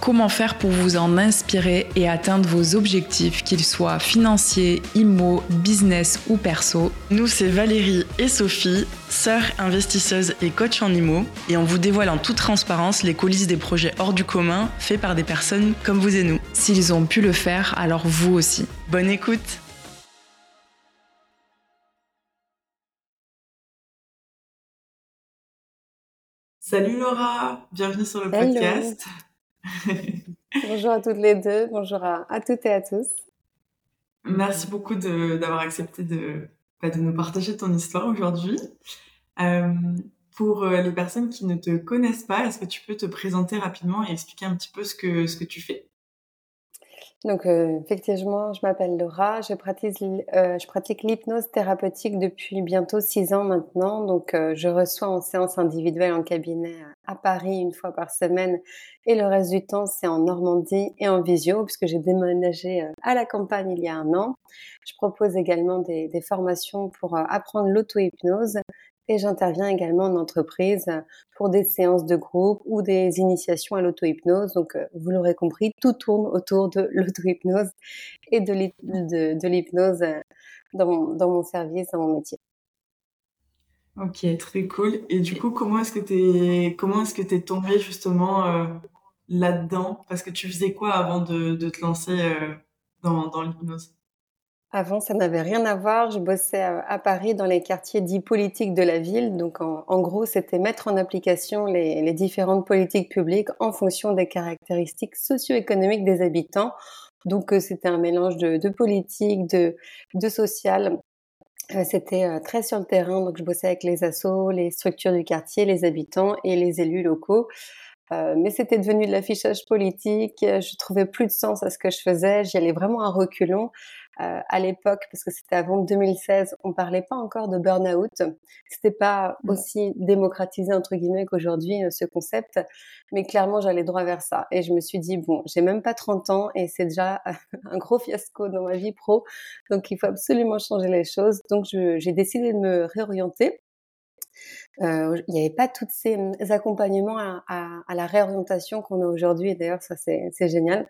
Comment faire pour vous en inspirer et atteindre vos objectifs, qu'ils soient financiers, immo, business ou perso? Nous, c'est Valérie et Sophie, sœurs investisseuses et coach en immo, et on vous dévoile en toute transparence les coulisses des projets hors du commun faits par des personnes comme vous et nous. S'ils ont pu le faire, alors vous aussi. Bonne écoute Salut Laura, bienvenue sur le podcast. Bonjour à toutes les deux, bonjour à, toutes et à tous. Merci beaucoup d'avoir accepté de, bah, de nous partager ton histoire aujourd'hui. Euh, pour euh, les personnes qui ne te connaissent pas, est-ce que tu peux te présenter rapidement et expliquer un petit peu ce que, ce que tu fais? Donc euh, effectivement, je m'appelle Laura, je pratique, euh, je pratique l'hypnose thérapeutique depuis bientôt six ans maintenant. Donc euh, je reçois en séance individuelle en cabinet à Paris une fois par semaine et le reste du temps c'est en Normandie et en visio puisque j'ai déménagé à la campagne il y a un an. Je propose également des, des formations pour apprendre l'auto-hypnose et j'interviens également en entreprise pour des séances de groupe ou des initiations à l'auto-hypnose. Donc, euh, vous l'aurez compris, tout tourne autour de l'auto-hypnose et de l'hypnose euh, dans mon, service, dans mon métier. Ok, très cool. Et du coup, comment est-ce que tu comment est-ce que tombée justement euh, là-dedans? Parce que tu faisais quoi avant de, te lancer dans l'hypnose? Avant, ça n'avait rien à voir. Je bossais à Paris dans les quartiers dits politiques de la ville. Donc, en, gros, c'était mettre en application les, différentes politiques publiques en fonction des caractéristiques socio-économiques des habitants. Donc, euh, c'était un mélange de, politique, de, social. Euh, c'était euh, très sur le terrain. Donc, je bossais avec les assos, les structures du quartier, les habitants et les élus locaux. mais c'était devenu de l'affichage politique. Je trouvais plus de sens à ce que je faisais. J'y allais vraiment à reculons. Euh, à l'époque, parce que c'était avant 2016, on parlait pas encore de burn-out. C'était pas aussi démocratisé entre guillemets qu'aujourd'hui euh, ce concept, mais clairement j'allais droit vers ça. Et je me suis dit bon, j'ai même pas 30 ans et c'est déjà un gros fiasco dans ma vie pro, donc il faut absolument changer les choses. Donc j'ai décidé de me réorienter. Euh, il n'y avait pas tous ces accompagnements à, à, à la réorientation qu'on a aujourd'hui. Et d'ailleurs, ça, c'est génial.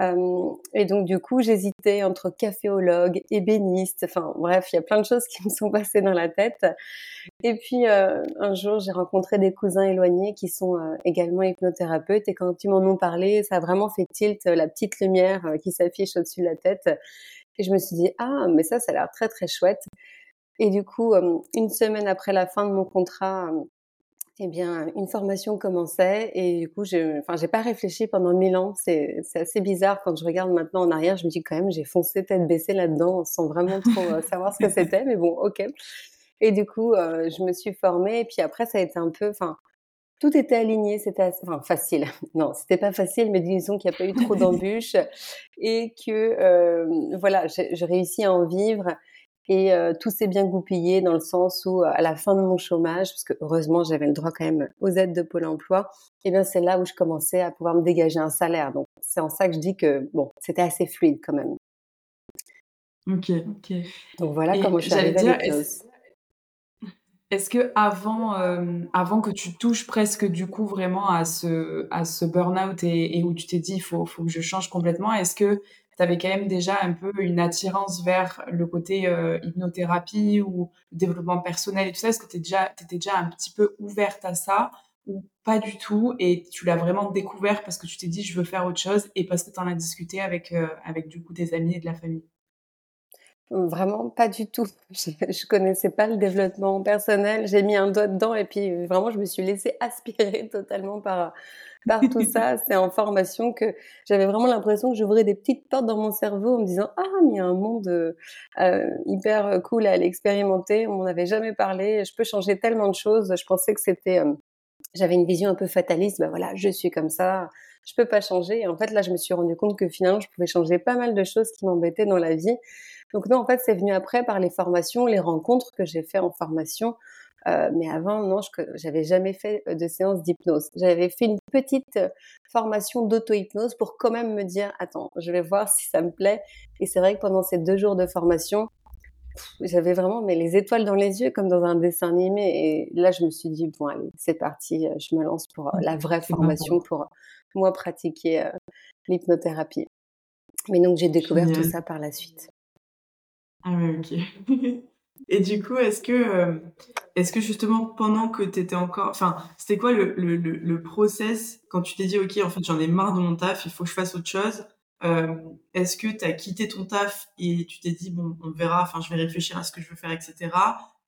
Euh, et donc du coup, j'hésitais entre caféologue, ébéniste, enfin bref, il y a plein de choses qui me sont passées dans la tête. Et puis euh, un jour, j'ai rencontré des cousins éloignés qui sont euh, également hypnothérapeutes et quand ils m'en ont parlé, ça a vraiment fait tilt la petite lumière qui s'affiche au-dessus de la tête. Et je me suis dit ah mais ça, ça a l'air très très chouette. Et du coup, une semaine après la fin de mon contrat eh bien, une formation commençait et du coup, je, enfin, j'ai pas réfléchi pendant mille ans. C'est, assez bizarre quand je regarde maintenant en arrière. Je me dis quand même, j'ai foncé tête baissée là-dedans sans vraiment trop euh, savoir ce que c'était, mais bon, ok. Et du coup, euh, je me suis formée et puis après, ça a été un peu, enfin, tout était aligné. C'était, enfin, facile. Non, c'était pas facile, mais disons qu'il n'y a pas eu trop d'embûches et que, euh, voilà, j'ai réussi à en vivre et euh, tout s'est bien goupillé dans le sens où, à la fin de mon chômage, parce que heureusement j'avais le droit quand même aux aides de Pôle Emploi, et eh bien c'est là où je commençais à pouvoir me dégager un salaire. Donc c'est en ça que je dis que bon, c'était assez fluide quand même. Ok, ok. Donc voilà comment je suis arrivée à Est-ce que avant, euh, avant que tu touches presque du coup vraiment à ce, à ce burn-out et, et, où tu t'es dit il faut, faut que je change complètement, est-ce que tu avais quand même déjà un peu une attirance vers le côté euh, hypnothérapie ou développement personnel et tout ça Est-ce que tu étais déjà un petit peu ouverte à ça ou pas du tout et tu l'as vraiment découvert parce que tu t'es dit je veux faire autre chose et parce que tu en as discuté avec, euh, avec du coup tes amis et de la famille? Vraiment pas du tout. Je, je connaissais pas le développement personnel. J'ai mis un doigt dedans et puis vraiment je me suis laissée aspirer totalement par par tout ça. C'est en formation que j'avais vraiment l'impression que j'ouvrais des petites portes dans mon cerveau en me disant ah mais il y a un monde euh, hyper cool à l'expérimenter. On m'en avait jamais parlé. Je peux changer tellement de choses. Je pensais que c'était euh, j'avais une vision un peu fataliste. Ben voilà, je suis comme ça. Je peux pas changer. Et en fait là, je me suis rendu compte que finalement, je pouvais changer pas mal de choses qui m'embêtaient dans la vie. Donc non, en fait, c'est venu après par les formations, les rencontres que j'ai fait en formation Euh, mais avant, non, je j'avais jamais fait de séance d'hypnose. J'avais fait une petite formation d'auto-hypnose pour quand même me dire, attends, je vais voir si ça me plaît. Et c'est vrai que pendant ces deux jours de formation, j'avais vraiment mais les étoiles dans les yeux comme dans un dessin animé. Et là, je me suis dit, bon, allez, c'est parti, je me lance pour la vraie formation, pour moi pratiquer l'hypnothérapie. Mais donc, j'ai découvert tout ça par la suite. Ah ouais, ok. Et du coup, est-ce que, euh, est-ce que justement, pendant que tu étais encore. Enfin, c'était quoi le, le, le, process quand tu t'es dit, OK, en fait, j'en ai marre de mon taf, il faut que je fasse autre chose euh, Est-ce que tu as quitté ton taf et tu t'es dit, bon, on verra, enfin, je vais réfléchir à ce que je veux faire, etc.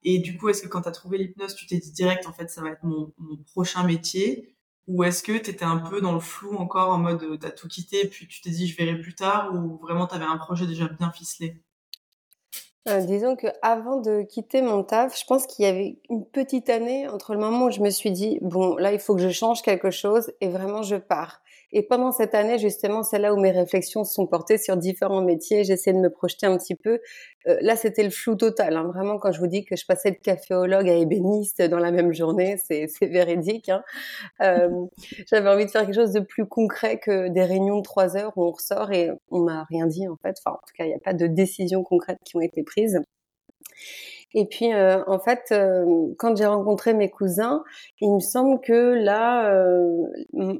Et du coup, est-ce que quand tu as trouvé l'hypnose, tu t'es dit direct, en fait, ça va être mon, mon prochain métier? Ou est-ce que tu étais un peu dans le flou encore en mode euh, t'as tout quitté puis tu t'es dit je verrai plus tard ou vraiment tu un projet déjà bien ficelé? Euh, disons que avant de quitter mon taf, je pense qu'il y avait une petite année entre le moment où je me suis dit bon là il faut que je change quelque chose et vraiment je pars. Et pendant cette année, justement, c'est là où mes réflexions se sont portées sur différents métiers. J'essayais de me projeter un petit peu. Euh, là, c'était le flou total. Hein. Vraiment, quand je vous dis que je passais de caféologue à ébéniste dans la même journée, c'est véridique. Hein. Euh, J'avais envie de faire quelque chose de plus concret que des réunions de trois heures où on ressort et on m'a rien dit, en fait. Enfin, en tout cas, il n'y a pas de décisions concrètes qui ont été prises. Et puis, euh, en fait, euh, quand j'ai rencontré mes cousins, il me semble que là, euh,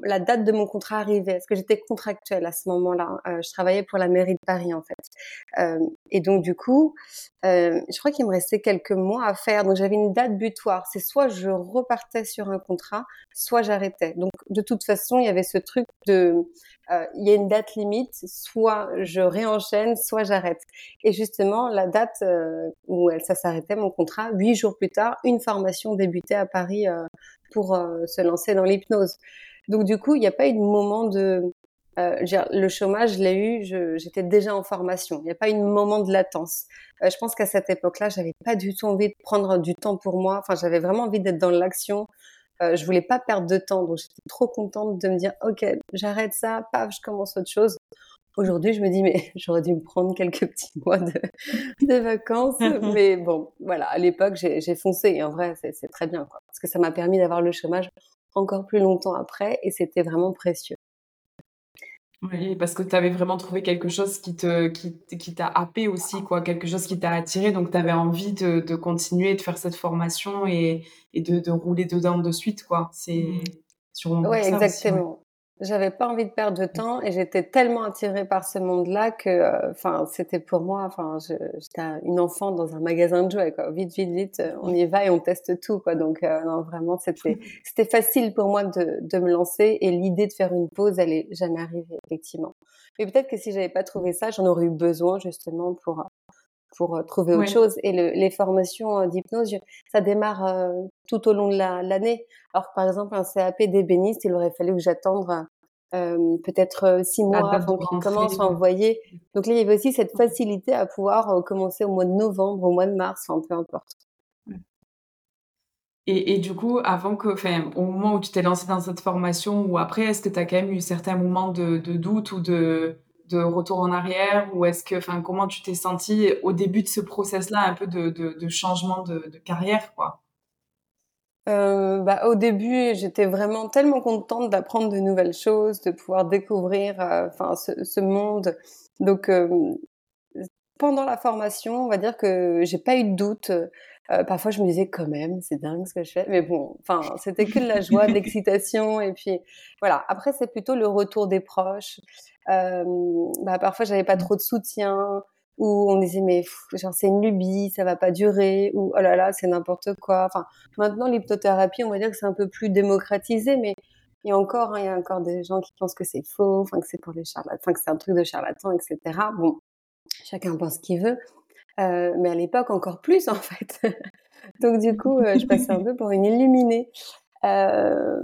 la date de mon contrat arrivait, parce que j'étais contractuelle à ce moment-là. je travaillais pour la mairie de Paris, en fait. et donc, du coup, je crois qu'il me restait quelques mois à faire. Donc, j'avais une date butoir. C'est soit je repartais sur un contrat, soit j'arrêtais. Donc, de toute façon, il y avait ce truc de euh, il y a une date limite, soit je réenchaîne, soit j'arrête. Et justement, la date euh, où elle, ça s'arrêtait, mon contrat, huit jours plus tard, une formation débutait à Paris euh, pour se lancer dans l'hypnose. Donc du coup, il n'y a pas eu de moment de... le chômage, je l'ai eu, j'étais déjà en formation. Il n'y a pas eu de moment de latence. je pense qu'à cette époque-là, j'avais pas du tout envie de prendre du temps pour moi. Enfin, j'avais vraiment envie d'être dans l'action, euh, je voulais pas perdre de temps, donc j'étais trop contente de me dire ok, j'arrête ça, paf, je commence autre chose. Aujourd'hui, je me dis mais j'aurais dû me prendre quelques petits mois de, de vacances, mais bon, voilà. À l'époque, j'ai foncé et en vrai, c'est très bien, quoi, parce que ça m'a permis d'avoir le chômage encore plus longtemps après et c'était vraiment précieux. Oui, parce que tu avais vraiment trouvé quelque chose qui te qui, qui t'a happé aussi, quoi, quelque chose qui t'a attiré, donc tu avais envie de, de, continuer de faire cette formation et, et de, de, rouler dedans de suite, quoi. C'est mmh. sûrement Oui, exactement. J'avais pas envie de perdre de temps et j'étais tellement attirée par ce monde-là que, euh, enfin, c'était pour moi, enfin, j'étais une enfant dans un magasin de jouets, quoi. Vite, vite, vite, euh, on y va et on teste tout, quoi. Donc, euh, non, vraiment, c'était, c'était facile pour moi de, de me lancer et l'idée de faire une pause, elle est jamais arrivée, effectivement. Mais peut-être que si j'avais pas trouvé ça, j'en aurais eu besoin justement pour pour trouver autre chose. Et le, les formations d'hypnose, ça démarre tout au long de l'année. Alors par exemple, un CAP d'ébéniste, il aurait fallu que j'attende euh, peut-être six mois avant qu'il commence à envoyer. Donc là, il y avait aussi cette facilité à pouvoir commencer au mois de novembre, au mois de mars, enfin peu importe. Et, et, du coup, avant que, enfin, au moment où tu t'es lancé dans cette formation ou après, est-ce que tu as quand même eu certains moments de, de doute ou de, de retour en arrière ou est-ce que, enfin, comment tu t'es senti au début de ce process-là, un peu de, de, changement de, de, carrière, quoi? Euh, bah, au début, j'étais vraiment tellement contente d'apprendre de nouvelles choses, de pouvoir découvrir, euh, enfin, ce, ce, monde. Donc, euh, pendant la formation, on va dire que j'ai pas eu de doute. Euh, parfois, je me disais quand même, c'est dingue ce que je fais, mais bon, enfin, c'était que de la joie, de l'excitation, et puis voilà. Après, c'est plutôt le retour des proches. bah, parfois, j'avais pas trop de soutien où on disait mais genre c'est une lubie, ça va pas durer, ou oh là là c'est n'importe quoi. Enfin maintenant l'hypnothérapie on va dire que c'est un peu plus démocratisé, mais il y a encore hein, il y a encore des gens qui pensent que c'est faux, enfin que c'est pour les charlatans, que c'est un truc de charlatan, etc. Bon, chacun pense ce qu'il veut, euh, mais à l'époque encore plus en fait. donc du coup euh, je passais un peu pour une illuminée. Euh,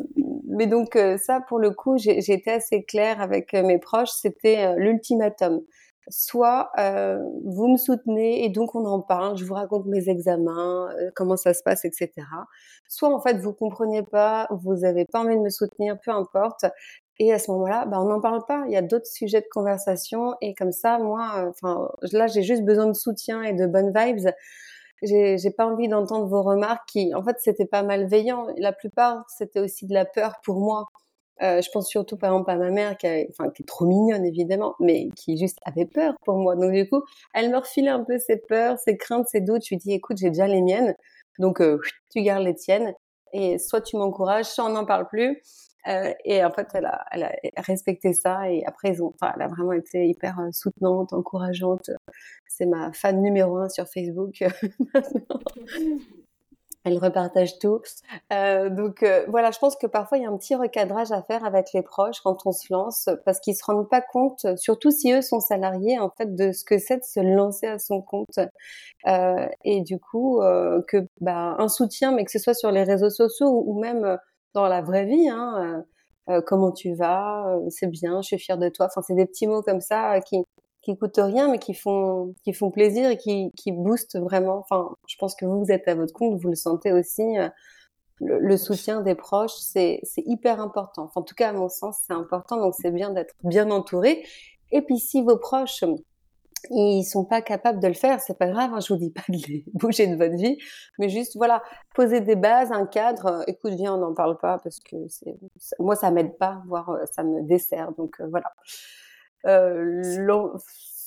mais donc ça, pour le coup, été assez claire avec mes proches. C'était l'ultimatum soit euh, vous me soutenez et donc on en parle, je vous raconte mes examens, euh, comment ça se passe, etc. Soit en fait vous comprenez pas, vous avez pas envie de me soutenir, peu importe. Et à ce moment-là, bah, on n'en parle pas. Il y a d'autres sujets de conversation et comme ça, moi, euh, enfin là j'ai juste besoin de soutien et de bonnes vibes. j'ai pas envie d'entendre vos remarques qui, en fait, c'était pas malveillant. La plupart, c'était aussi de la peur pour moi. Euh, je pense surtout par exemple à ma mère qui, enfin, qui est trop mignonne évidemment, mais qui juste avait peur pour moi. Donc du coup, elle me refilait un peu ses peurs, ses craintes, ses doutes. Je lui dis écoute, j'ai déjà les miennes, donc euh, tu gardes les tiennes et soit tu m'encourages, soit on n'en parle plus. Euh, et en fait, elle a, elle a respecté ça et après, ils ont, enfin, elle a vraiment été hyper euh, soutenante, encourageante. C'est ma fan numéro un sur Facebook. elle repartage tout. Euh, donc euh, voilà, je pense que parfois il y a un petit recadrage à faire avec les proches quand on se lance, parce qu'ils se rendent pas compte, surtout si eux sont salariés, en fait, de ce que c'est de se lancer à son compte. Euh, et du coup, que bah, un soutien, mais que ce soit sur les réseaux sociaux ou, même dans la vraie vie, hein, comment tu vas, c'est bien, je suis fière de toi. Enfin, c'est des petits mots comme ça qui qui coûtent rien, mais qui font, qui font plaisir et qui, qui boostent vraiment. Enfin, je pense que vous, vous êtes à votre compte, vous le sentez aussi. Euh, le, soutien des proches, c'est, c'est hyper important. Enfin, en tout cas, à mon sens, c'est important. Donc, c'est bien d'être bien entouré. Et puis, si vos proches, ils sont pas capables de le faire, c'est pas grave. Hein, je vous dis pas de les bouger de votre vie, mais juste voilà, poser des bases, un cadre. Euh, écoute, viens, on n'en parle pas parce que moi, ça m'aide pas, voire euh, ça me dessert. Donc voilà. Euh,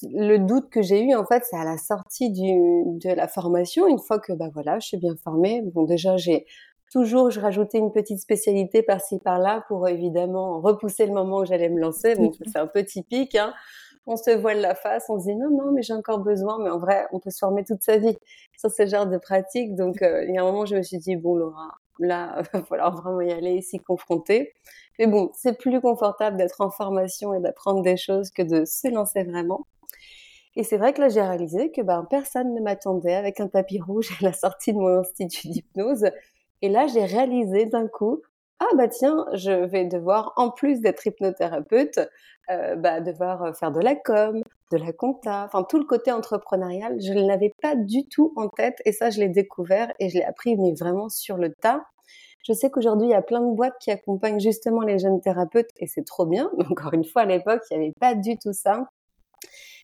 le doute que j'ai eu en fait, c'est à la sortie du, de la formation. Une fois que bah voilà, je suis bien formée. Bon, déjà j'ai toujours, je rajoutais une petite spécialité par-ci par-là pour évidemment repousser le moment où j'allais me lancer. Bon, c'est un peu typique. Hein. On se voile la face, on se dit non non mais j'ai encore besoin. Mais en vrai, on peut se former toute sa vie sur ce genre de pratique. Donc euh, il y a un moment, je me suis dit bon Laura, là, il va falloir vraiment y aller, s'y confronter. Mais bon, c'est plus confortable d'être en formation et d'apprendre des choses que de se lancer vraiment. Et c'est vrai que là, j'ai réalisé que ben, personne ne m'attendait avec un tapis rouge à la sortie de mon institut d'hypnose. Et là, j'ai réalisé d'un coup, ah bah tiens, je vais devoir, en plus d'être hypnothérapeute, euh, bah, devoir faire de la com, de la compta, enfin tout le côté entrepreneurial, je ne l'avais pas du tout en tête et ça, je l'ai découvert et je l'ai appris mais vraiment sur le tas. Je sais qu'aujourd'hui, il y a plein de boîtes qui accompagnent justement les jeunes thérapeutes et c'est trop bien. Encore une fois, à l'époque, il n'y avait pas du tout ça.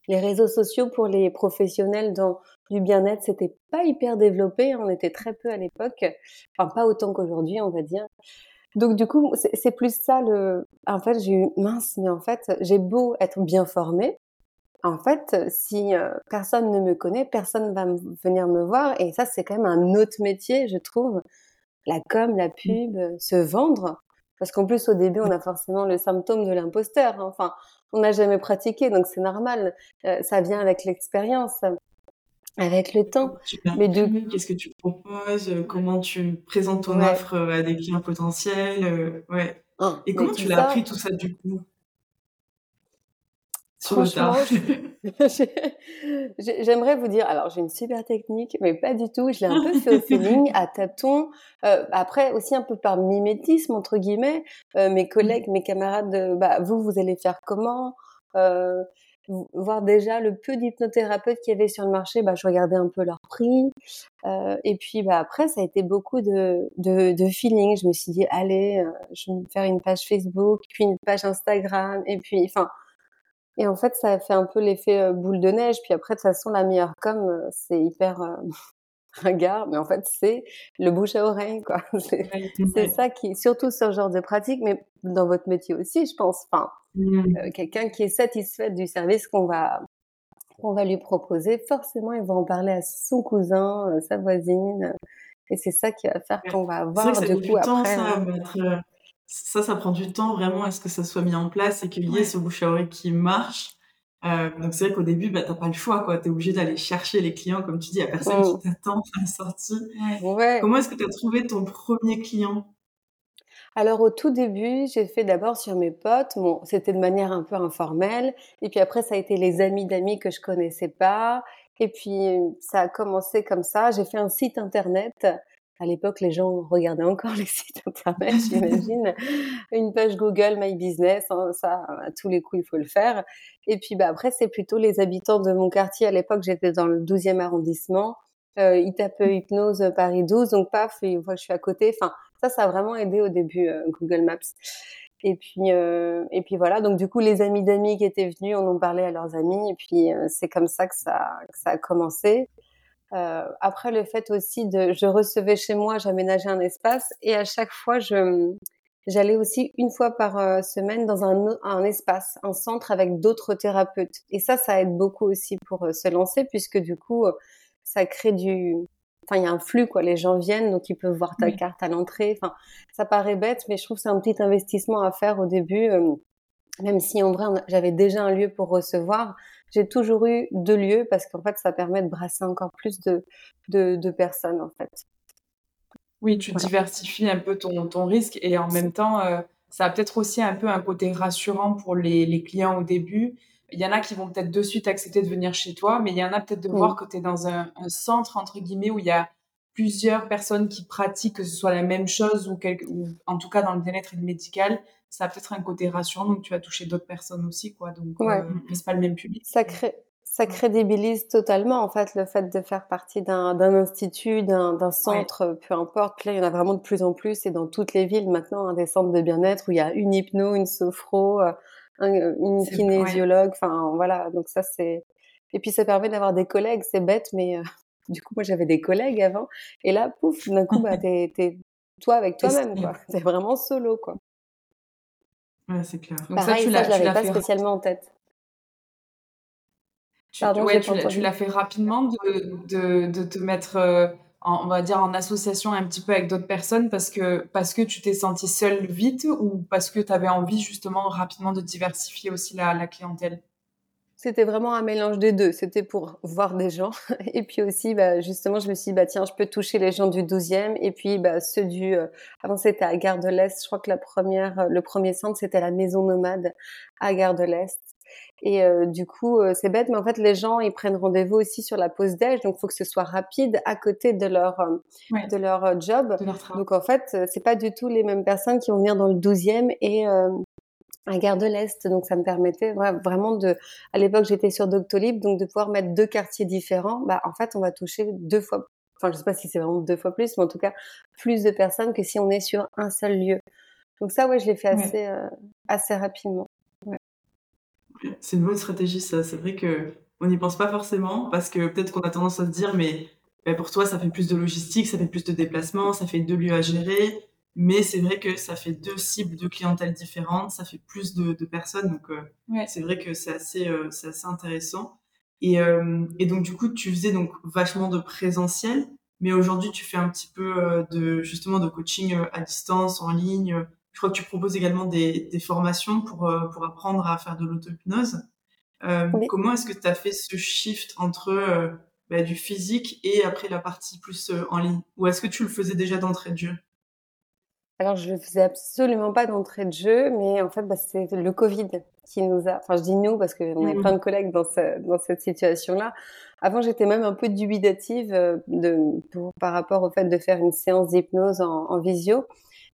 Les réseaux sociaux pour les professionnels dans du bien-être, c'était pas hyper développé. On était très peu à l'époque. Enfin, pas autant qu'aujourd'hui, on va dire. Donc du coup, c'est plus ça le. En fait, j'ai eu mince, mais en fait, j'ai beau être bien formée. En fait, si euh, personne ne me connaît, personne va venir me voir. Et ça, c'est quand même un autre métier, je trouve la com, la mmh. pub, euh, se vendre. Parce qu'en plus, au début, on a forcément le symptôme de l'imposteur. Hein. Enfin, on n'a jamais pratiqué, donc c'est normal. Euh, ça vient avec l'expérience, avec le temps. Mais du qu'est-ce que tu proposes Comment tu présentes ton offre euh, à des clients potentiels Ouais. Ah, Et comment tu l'as appris tout ça du coup? Franchement, j'aimerais vous dire, alors j'ai une super technique, mais pas du tout. Je l'ai un peu fait au feeling, à tâtons. Euh, après aussi un peu par mimétisme entre guillemets. Euh, mes collègues, mes camarades, bah vous, vous allez faire comment euh, Voir déjà le peu d'hypnothérapeutes qu'il y avait sur le marché, bah je regardais un peu leur prix. Et puis bah après, ça a été beaucoup de, de, de feeling. Je me suis dit, allez, je vais me faire une page Facebook, puis une page Instagram, et puis enfin et en fait, ça a fait un peu l'effet euh, boule de neige. Puis après, de toute façon, la meilleure com, euh, c'est hyper euh, ringard, mais en fait, c'est le bouche à oreille, quoi. C'est ça qui, surtout sur ce genre de pratique, mais dans votre métier aussi, je pense. Enfin, mmh. quelqu'un qui est satisfait du service qu'on va qu'on va lui proposer, forcément, il va en parler à son cousin, sa voisine, et c'est ça qui va faire qu'on va avoir du coup après. Ça, ça, ça prend du temps vraiment à ce que ça soit mis en place et qu'il y ait ce bouche à oreille qui marche. Euh, donc c'est vrai qu'au début, bah, t'as pas le choix, quoi. T'es obligé d'aller chercher les clients, comme tu dis, il y a personne qui t'attend à la sortie. Ouais. Comment est-ce que tu as trouvé ton premier client? Alors au tout début, j'ai fait d'abord sur mes potes. Bon, c'était de manière un peu informelle. Et puis après, ça a été les amis d'amis que je connaissais pas. Et puis ça a commencé comme ça. J'ai fait un site internet à l'époque, les gens regardaient encore les sites internet, j'imagine. Une page Google My Business, hein, ça, à tous les coups, il faut le faire. Et puis, bah, après, c'est plutôt les habitants de mon quartier. À l'époque, j'étais dans le 12e arrondissement. Euh, ils tapent hypnose Paris 12, donc paf, ils voient que je suis à côté. Enfin, ça, ça a vraiment aidé au début, euh, Google Maps. Et puis, euh, et puis voilà. Donc du coup, les amis d'amis qui étaient venus, on en parlait à leurs amis. Et puis euh, c'est comme ça que ça, que ça a commencé. Après le fait aussi de, je recevais chez moi, j'aménageais un espace et à chaque fois je j'allais aussi une fois par semaine dans un, un espace, un centre avec d'autres thérapeutes. Et ça, ça aide beaucoup aussi pour se lancer puisque du coup, ça crée du, enfin il y a un flux quoi. Les gens viennent donc ils peuvent voir ta carte à l'entrée. Enfin ça paraît bête mais je trouve que c'est un petit investissement à faire au début euh, même si en vrai j'avais déjà un lieu pour recevoir j'ai toujours eu deux lieux parce qu'en fait ça permet de brasser encore plus de de, de personnes en fait. Oui tu diversifies un peu ton ton risque et en même temps euh, ça a peut-être aussi un peu un côté rassurant pour les, les clients au début. Il y en a qui vont peut-être de suite accepter de venir chez toi, mais il y en a peut-être de voir que tu es dans un, centre, entre guillemets, où il y a plusieurs personnes qui pratiquent que ce soit la même chose ou, quelque, ou en tout cas dans le bien-être et le médical. Ça a peut-être un côté rassurant, donc tu vas toucher d'autres personnes aussi, quoi. Donc, ouais. Euh, mais c'est pas le même public. Ça crée, ça crédibilise totalement en fait le fait de faire partie d'un institut, d'un centre, peu importe. Là, il y en a vraiment de plus en plus et dans toutes les villes maintenant, hein, des centres de bien-être où il y a une hypno, une sophro, euh, une kinésiologue. Enfin, voilà. Donc ça, c'est. Et puis ça permet d'avoir des collègues. C'est bête, mais euh, du coup, moi, j'avais des collègues avant. Et là, pouf, d'un coup, bah, t'es, es toi avec toi-même, quoi. T'es vraiment solo, quoi. Ouais, c'est clair. Donc Pareil, ça, tu l'as, je l'avais pas spécialement en tête. Pardon, ouais, tu, l'as fait rapidement de, de, de te mettre euh, on va dire en association un petit peu avec d'autres personnes parce que parce que tu t'es senti seule vite ou parce que tu avais envie justement rapidement de diversifier aussi la, clientèle? C'était vraiment un mélange des deux. C'était pour voir des gens. Et puis aussi, bah, justement, je me suis dit, bah, tiens, je peux toucher les gens du 12e. Et puis, bah, ceux du... Euh, avant, c'était à Gare de l'Est. Je crois que la première, le premier centre, c'était la Maison Nomade à Gare de l'Est. Et euh, du coup, euh, c'est bête, mais en fait, les gens, ils prennent rendez-vous aussi sur la pause déj, donc il faut que ce soit rapide à côté de leur euh, de leur job. donc en fait, c'est pas du tout les mêmes personnes qui vont venir dans le 12e et à Gare de l'Est. Donc ça me permettait vraiment de, à l'époque j'étais sur Doctolib, donc de pouvoir mettre deux quartiers différents. Bah en fait, on va toucher deux fois, enfin je sais pas si c'est vraiment deux fois plus, mais en tout cas plus de personnes que si on est sur un seul lieu. Donc ça, ouais, je l'ai fait assez assez rapidement. C'est une bonne stratégie, ça. C'est vrai que on n'y pense pas forcément parce que peut-être qu'on a tendance à se dire, mais ben, pour toi, ça fait plus de logistique, ça fait plus de déplacements, ça fait deux lieux à gérer. Mais c'est vrai que ça fait deux cibles de clientèle différentes, ça fait plus de, personnes. Donc, euh, c'est vrai que c'est assez, euh, c'est assez intéressant. Et, euh, et donc, du coup, tu faisais donc vachement de présentiel, mais aujourd'hui, tu fais un petit peu de, justement, de coaching à distance, en ligne. Je crois que tu proposes également des, formations pour, euh, pour apprendre à faire de l'auto-hypnose. Euh, comment est-ce que tu as fait ce shift entre euh, bah, du physique et après la partie plus en ligne? Ou est-ce que tu le faisais déjà d'entrée de jeu? Alors, je ne le faisais absolument pas d'entrée de jeu, mais en fait, bah, c'est le Covid qui nous a. Enfin, je dis nous parce qu'on mmh. plein de collègues dans, dans cette situation-là. Avant, j'étais même un peu dubitative de, par rapport au fait de faire une séance d'hypnose en, en, visio.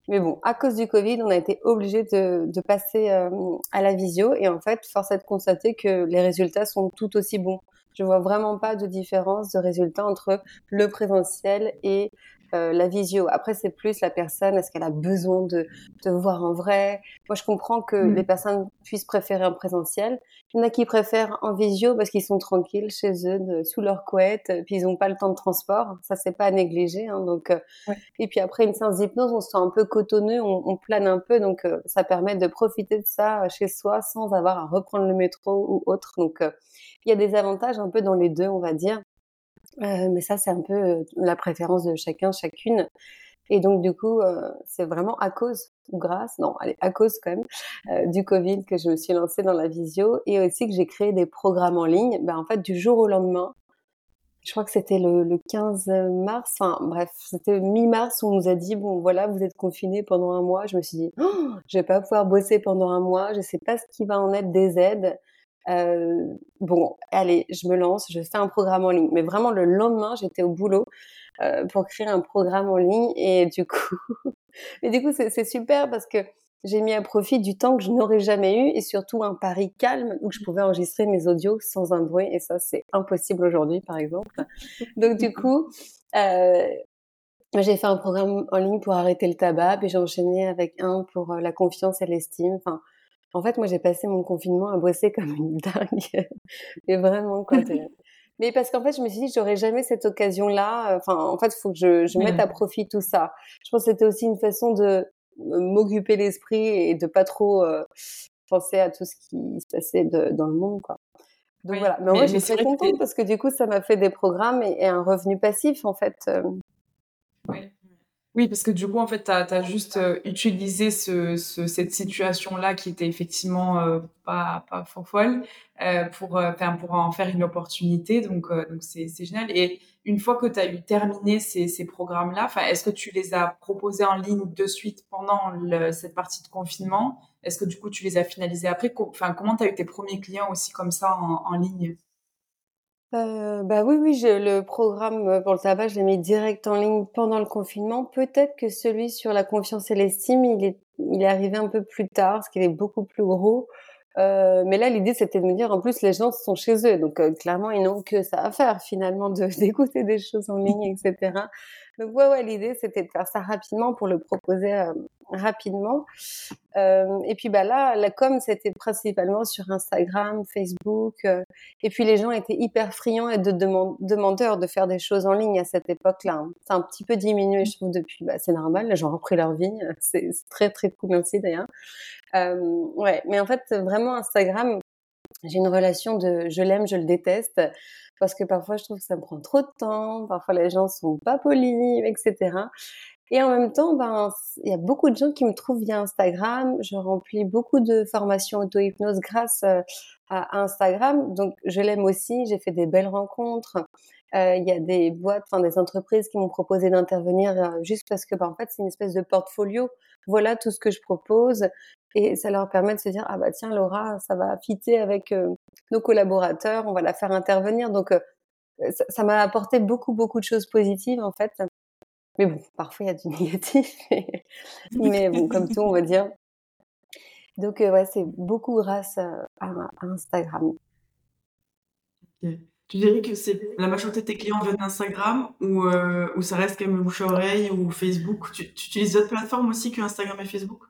Mais bon, à cause du Covid, on a été obligé de, de, passer euh, à la visio. Et en fait, force est de constater que les résultats sont tout aussi bons. Je vois vraiment pas de différence de résultats entre le présentiel et euh, la visio. Après, c'est plus la personne, est-ce qu'elle a besoin de te voir en vrai? Moi, je comprends que mm. les personnes puissent préférer en présentiel. Il y en a qui préfèrent en visio parce qu'ils sont tranquilles chez eux, sous leur couette, puis ils n'ont pas le temps de transport. Ça, c'est pas à négliger. Hein, donc, euh, et puis après une séance d'hypnose, on se sent un peu cotonneux, on, on plane un peu, donc euh, ça permet de profiter de ça chez soi sans avoir à reprendre le métro ou autre. Donc, il y a des avantages un peu dans les deux, on va dire. Euh, mais ça, c'est un peu euh, la préférence de chacun, chacune. Et donc, du coup, euh, c'est vraiment à cause ou grâce, non, allez, à cause quand même, du Covid que je me suis lancée dans la visio et aussi que j'ai créé des programmes en ligne. Ben, en fait, du jour au lendemain, je crois que c'était le, le, 15 mars, enfin bref, c'était mi-mars on nous a dit, bon voilà, vous êtes confinés pendant un mois. Je me suis dit, oh, je vais pas pouvoir bosser pendant un mois, je sais pas ce qui va en être des aides. Euh, bon, allez, je me lance, je fais un programme en ligne. Mais vraiment, le lendemain, j'étais au boulot euh, pour créer un programme en ligne. Et du coup, et du coup, c'est super parce que j'ai mis à profit du temps que je n'aurais jamais eu et surtout un pari calme où je pouvais enregistrer mes audios sans un bruit. Et ça, c'est impossible aujourd'hui, par exemple. Donc, du coup, euh, j'ai fait un programme en ligne pour arrêter le tabac, puis j'ai enchaîné avec un pour euh, la confiance et l'estime. En fait, moi, j'ai passé mon confinement à bosser comme une dingue. Et vraiment, quoi. Mais parce qu'en fait, je me suis dit, j'aurais jamais cette occasion-là. Enfin, en fait, il faut que je, je mette à profit tout ça. Je pense que c'était aussi une façon de m'occuper l'esprit et de pas trop euh, penser à tout ce qui se passait dans le monde, quoi. Donc voilà. Mais, moi, je suis très contente parce que du coup, ça m'a fait des programmes et, un revenu passif, en fait. Euh. Oui. Oui, parce que du coup, en fait, tu as, juste euh, utilisé ce, cette situation-là qui était effectivement euh, pas, pas folle euh, pour, euh, pour en faire une opportunité. Donc, donc c'est, génial. Et une fois que tu as eu terminé ces, ces programmes-là, est-ce que tu les as proposés en ligne de suite pendant le, cette partie de confinement? Est-ce que du coup, tu les as finalisés après? Enfin, comment tu as eu tes premiers clients aussi comme ça en ligne? Euh, bah oui, oui, le programme euh, pour le tabac, je l'ai mis direct en ligne pendant le confinement. Peut-être que celui sur la confiance et l'estime, il est, il est arrivé un peu plus tard, parce qu'il est beaucoup plus gros. Euh, mais là, l'idée, c'était de me dire, en plus, les gens sont chez eux, donc euh, clairement, ils n'ont que ça à faire, finalement, de d'écouter des choses en ligne, etc. Donc ouais, ouais, l'idée c'était de faire ça rapidement pour le proposer euh, rapidement. Euh, et puis bah là, la com c'était principalement sur Instagram, Facebook. Euh, et puis les gens étaient hyper friands et de demandeurs de faire des choses en ligne à cette époque-là. Hein. C'est un petit peu diminué, je trouve, depuis. Bah, c'est normal, les gens ont repris leur vie. C'est très très cool aussi d'ailleurs. ouais, mais en fait vraiment Instagram, j'ai une relation de je l'aime, je le déteste parce que parfois je trouve que ça me prend trop de temps, parfois les gens sont pas polis, etc. Et en même temps, ben, il y a beaucoup de gens qui me trouvent via Instagram. Je remplis beaucoup de formations auto-hypnose grâce euh, à Instagram. Donc, je l'aime aussi. J'ai fait des belles rencontres. Euh, il y a des boîtes, enfin des entreprises qui m'ont proposé d'intervenir euh, juste parce que, ben, en fait, c'est une espèce de portfolio. Voilà tout ce que je propose. Et ça leur permet de se dire, ah bah tiens, Laura, ça va fitter avec nos collaborateurs, on va la faire intervenir. Donc, ça m'a apporté beaucoup, beaucoup de choses positives, en fait. Mais bon, parfois, il y a du négatif. Mais bon, comme tout, on va dire. Donc, ouais, c'est beaucoup grâce à, Instagram. Tu dirais que c'est la majorité de tes clients viennent d'Instagram ou, ou ça reste quand même le bouche à oreille ou Facebook? Tu, tu utilises d'autres plateformes aussi que Instagram et Facebook?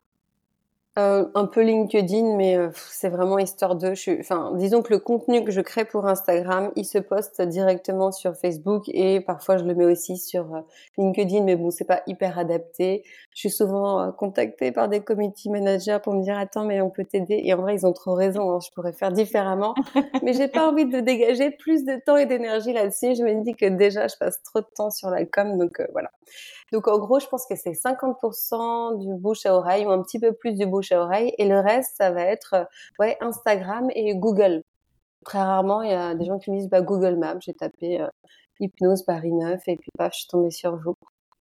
Euh, un peu LinkedIn, mais euh, c'est vraiment histoire de. Je enfin, disons que le contenu que je crée pour Instagram, il se poste directement sur Facebook et parfois je le mets aussi sur euh, LinkedIn, mais bon, c'est pas hyper adapté. Je suis souvent contactée par des community managers pour me dire attends, mais on peut t'aider. Et en vrai, ils ont trop raison. Hein, je pourrais faire différemment, mais j'ai pas envie de dégager plus de temps et d'énergie là-dessus. Je me dis que déjà, je passe trop de temps sur la com, donc voilà. Donc en gros, je pense que c'est 50% du bouche à oreille ou un petit peu plus du bouche à oreille et le reste, ça va être euh, ouais, Instagram et Google. Très rarement, il y a des gens qui me disent bah, Google Maps, j'ai tapé euh, hypnose Paris 9 et puis paf, je suis tombée sur vous.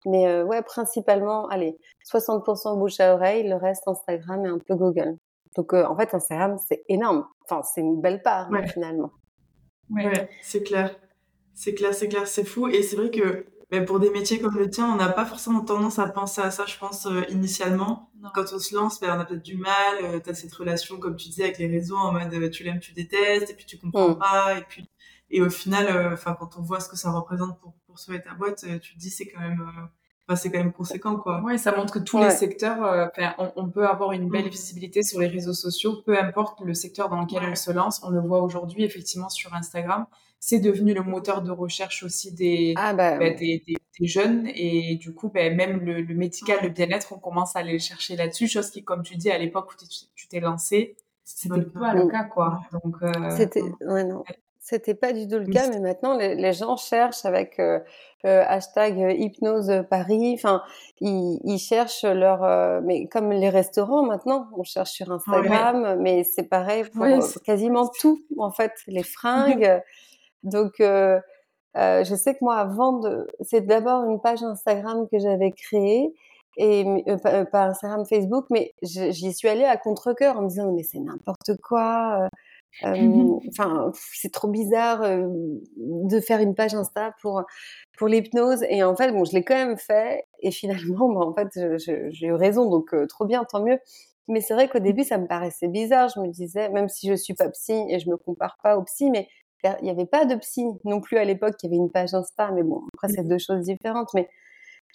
Mais euh, ouais, principalement, allez, 60% bouche à oreille, le reste Instagram et un peu Google. Donc en fait, Instagram, c'est énorme. Enfin, c'est une belle part finalement. Ouais, c'est clair. C'est clair, c'est clair, c'est fou. Et c'est vrai que mais pour des métiers comme le tien, on n'a pas forcément tendance à penser à ça, je pense, euh, initialement. Quand on se lance, ben, on a peut-être du mal. Euh, tu as cette relation, comme tu disais, avec les réseaux, en mode euh, tu l'aimes, tu détestes, et puis tu comprends mm. pas. Et puis, et au final, enfin, quand on voit ce que ça représente pour, pour et ta boîte, tu te dis c'est quand même, enfin, c'est quand même conséquent, quoi. Ouais, ça montre que tous les secteurs, on, on, peut avoir une belle mm. visibilité sur les réseaux sociaux, peu importe le secteur dans lequel on se lance. On le voit aujourd'hui, effectivement, sur Instagram c'est devenu le moteur de recherche aussi des, ah bah, bah, des, des, jeunes. Et du coup, bah, même le, le, médical, le bien-être, on commence à aller chercher là-dessus. Chose qui, comme tu dis, à l'époque où tu t'es lancé, c'était pas le cas, quoi. Donc, euh, c'était, ouais, non. C'était pas du tout le cas, mais maintenant les, les gens cherchent avec euh, euh hashtag euh, hypnose Paris. Enfin, ils, ils, cherchent leur, euh, mais comme les restaurants maintenant, on cherche sur Instagram, mais c'est pareil pour quasiment tout en fait, les fringues. Donc, euh, euh, je sais que moi, avant de, c'est d'abord une page Instagram que j'avais créée et euh, euh, pas, Instagram, Facebook, mais j'y suis allée à contre-cœur en me disant mais c'est n'importe quoi. Enfin, c'est trop bizarre de faire une page Insta pour pour l'hypnose. Et en fait, bon, je l'ai quand même fait. Et finalement, bah, en fait, j'ai eu raison, donc trop bien, tant mieux. Mais c'est vrai qu'au début, ça me paraissait bizarre. Je me disais, même si je suis pas psy et je me compare pas au psy, mais il n'y avait pas de psy non plus à l'époque. Il y avait une page Insta, mais bon, après, c'est deux choses différentes. Mais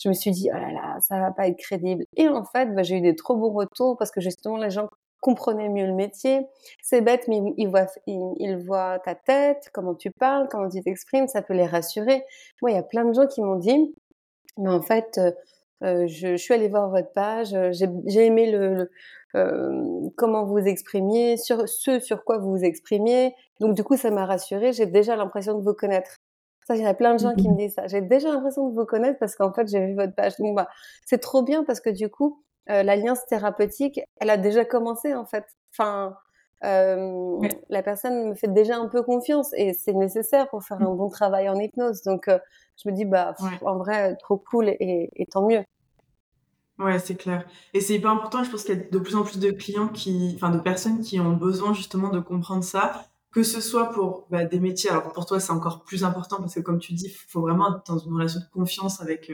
je me suis dit, oh là là, ça va pas être crédible. Et en fait, bah, j'ai eu des trop beaux retours parce que justement, les gens comprenez mieux le métier. C'est bête, mais ils voient, ils, voient ta tête, comment tu parles, comment tu t'exprimes, ça peut les rassurer. Moi, il y a plein de gens qui m'ont dit, mais en fait, euh, euh, je, suis allée voir votre page, j'ai aimé le, euh, comment vous vous exprimiez, sur ce sur quoi vous vous exprimiez. Donc du coup, ça m'a rassurée. J'ai déjà l'impression de vous connaître. Ça, il y a plein de gens qui me disent ça. J'ai déjà l'impression de vous connaître parce qu'en fait, j'ai vu votre page. Donc bah, c'est trop bien parce que du coup, euh, l'alliance thérapeutique, elle a déjà commencé en fait. Enfin, euh, la personne me fait déjà un peu confiance et c'est nécessaire pour faire un bon travail en hypnose. Donc, euh, je me dis, bah, en vrai, trop cool et, et tant mieux. Ouais, c'est clair. Et c'est hyper important. Je pense qu'il y a de plus en plus de clients qui, enfin, de personnes qui ont besoin justement de comprendre ça, que ce soit pour bah, des métiers. Alors pour toi, c'est encore plus important parce que comme tu dis, il faut vraiment être dans une relation de confiance avec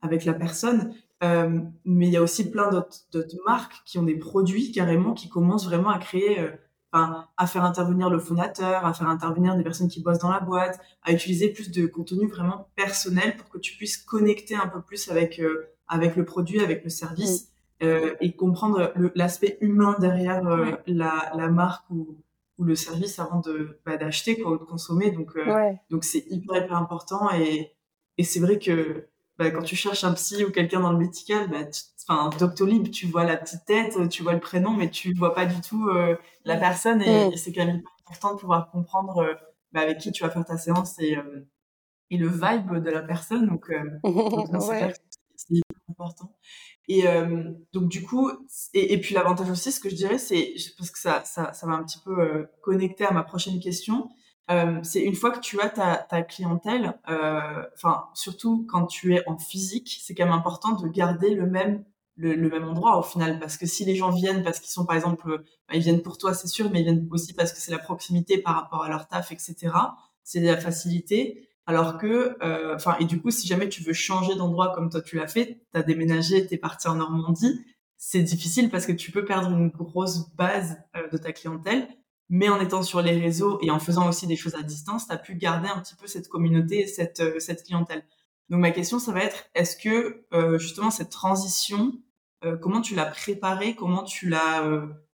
avec la personne. Euh, mais il y a aussi plein d'autres marques qui ont des produits carrément qui commencent vraiment à créer, euh, enfin, à faire intervenir le fondateur, à faire intervenir des personnes qui bossent dans la boîte, à utiliser plus de contenu vraiment personnel pour que tu puisses connecter un peu plus avec euh, avec le produit, avec le service mm. et comprendre l'aspect humain derrière la, la marque ou, ou le service avant de bah, d'acheter quoi ou de consommer. Donc donc c'est hyper hyper important et et c'est vrai que bah, quand tu cherches un psy ou quelqu'un dans le médical, bah, enfin, Doctolib, tu vois la petite tête, tu vois le prénom, mais tu vois pas du tout euh, la mm. personne. Et, mm. c'est quand même important de pouvoir comprendre euh, bah, avec qui tu vas faire ta séance et, euh, et le vibe de la personne. Donc, c'est important. Et donc du coup, et, et puis l'avantage aussi, ce que je dirais, c'est parce que ça, ça, ça va un petit peu connecter à ma prochaine question, euh, c'est une fois que tu as ta, ta clientèle, euh, enfin surtout quand tu es en physique, c'est quand même important de garder le même le, même endroit au final. Parce que si les gens viennent parce qu'ils sont par exemple bah, ils viennent pour toi c'est sûr mais ils viennent aussi parce que c'est la proximité par rapport à leur taf etc c'est la facilité. Alors que euh, enfin et du coup si jamais tu veux changer d'endroit comme toi tu l'as fait t'as déménagé t'es parti en Normandie c'est difficile parce que tu peux perdre une grosse base de ta clientèle mais en étant sur les réseaux et en faisant aussi des choses à distance, tu as pu garder un petit peu cette communauté et cette, euh, cette clientèle. Donc ma question, ça va être, est-ce que euh, justement cette transition, euh, comment tu l'as préparée, comment tu l'as,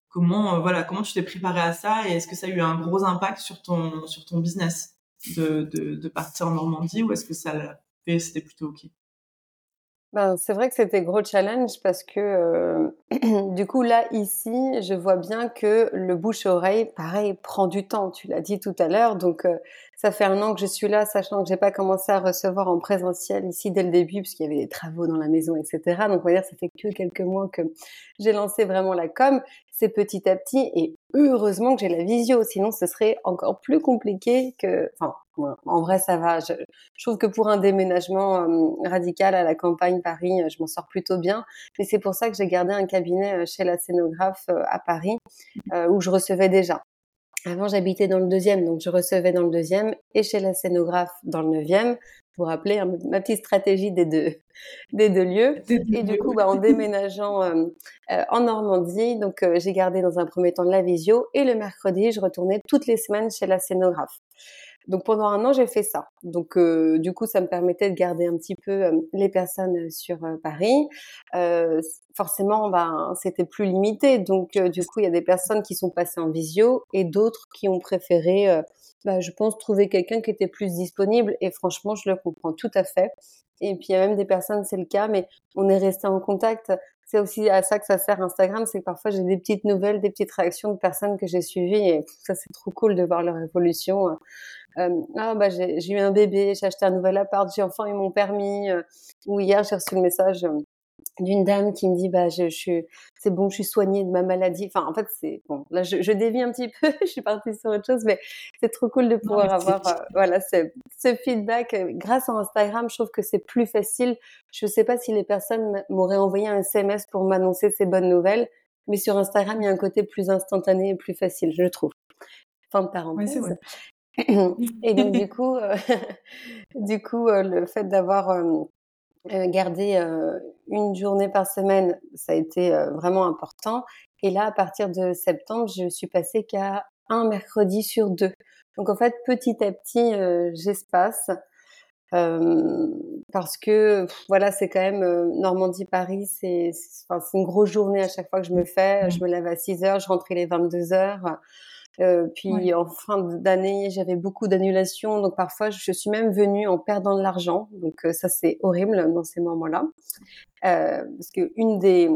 comment voilà, comment tu t'es préparé à ça? Et est-ce que ça a eu un gros impact sur ton sur ton business de, de, de partir en Normandie ou est-ce que ça l'a fait, c'était plutôt ok? Ben, c'est vrai que c'était gros challenge parce que euh, du coup là ici je vois bien que le bouche à oreille pareil prend du temps. Tu l'as dit tout à l'heure. Donc euh, ça fait un an que je suis là sachant que j'ai pas commencé à recevoir en présentiel ici dès le début puisqu'il y avait des travaux dans la maison etc donc on va dire ça fait que quelques mois que j'ai lancé vraiment la com c'est petit à petit et heureusement que j'ai la visio sinon ce serait encore plus compliqué que enfin en vrai, ça va. Je, trouve que pour un déménagement euh, radical à la campagne Paris, euh, je m'en sors plutôt bien. Mais c'est pour ça que j'ai gardé un cabinet euh, chez la scénographe à Paris, où je recevais déjà. Avant, j'habitais dans le deuxième, donc je recevais dans le deuxième et chez la scénographe dans le neuvième. Vous vous rappelez hein, ma petite stratégie des deux, des deux lieux. Et du coup, bah, en déménageant en Normandie, donc j'ai gardé dans un premier temps la visio et le mercredi, je retournais toutes les semaines chez la scénographe. Donc pendant un an, j'ai fait ça. Donc euh, du coup, ça me permettait de garder un petit peu euh, les personnes euh, sur Paris. forcément, ben, c'était plus limité. Donc du coup, il y a des personnes qui sont passées en visio et d'autres qui ont préféré, bah, je pense, trouver quelqu'un qui était plus disponible. Et franchement, je le comprends tout à fait. Et puis il y a même des personnes, c'est le cas, mais on est resté en contact c'est aussi à ça que ça sert Instagram, c'est que parfois j'ai des petites nouvelles, des petites réactions de personnes que j'ai suivies et ça c'est trop cool de voir leur évolution. Euh, ah bah j'ai eu un bébé, j'ai acheté un nouvel appart, j'ai enfin eu mon permis. Euh, ou hier j'ai reçu le message euh, d'une dame qui me dit bah je, je c'est bon je suis soignée de ma maladie. Enfin en fait c'est bon là je, je, dévie un petit peu je suis partie sur autre chose mais c'est trop cool de pouvoir avoir euh, voilà ce, ce, feedback grâce à Instagram je trouve que c'est plus facile. Je sais pas si les personnes m'auraient envoyé un SMS pour m'annoncer ces bonnes nouvelles mais sur Instagram il y a un côté plus instantané et plus facile je trouve. Fin de parenthèse et donc du coup, euh, du coup, euh, le fait d'avoir euh, gardé une journée par semaine, ça a été vraiment important. Et là, à partir de septembre, je suis passée qu'à un mercredi sur deux. Donc en fait, petit à petit, j'espace. parce que voilà, c'est quand même Normandie-Paris, c'est une grosse journée à chaque fois que je me fais. Je me lève à 6 heures, je rentre les 22 heures. Euh, puis en fin d'année, j'avais beaucoup d'annulations, donc parfois je suis même venue en perdant de l'argent. Donc ça c'est horrible dans ces moments-là, euh, parce que une des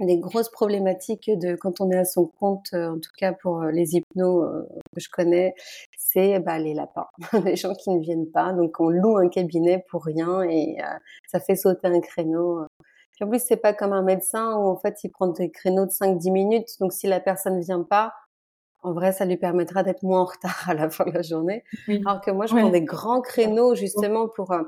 des grosses problématiques de quand on est à son compte, en tout cas pour les hypnos que je connais, c'est bah, les lapins, les gens qui ne viennent pas. Donc on loue un cabinet pour rien et ça fait sauter un créneau. Puis en plus c'est pas comme un médecin où en fait il prend des créneaux de 5-10 minutes. Donc si la personne vient pas, en vrai, ça lui permettra d'être moins en retard à la fin de la journée. Alors que moi, je prends des grands créneaux justement pour euh,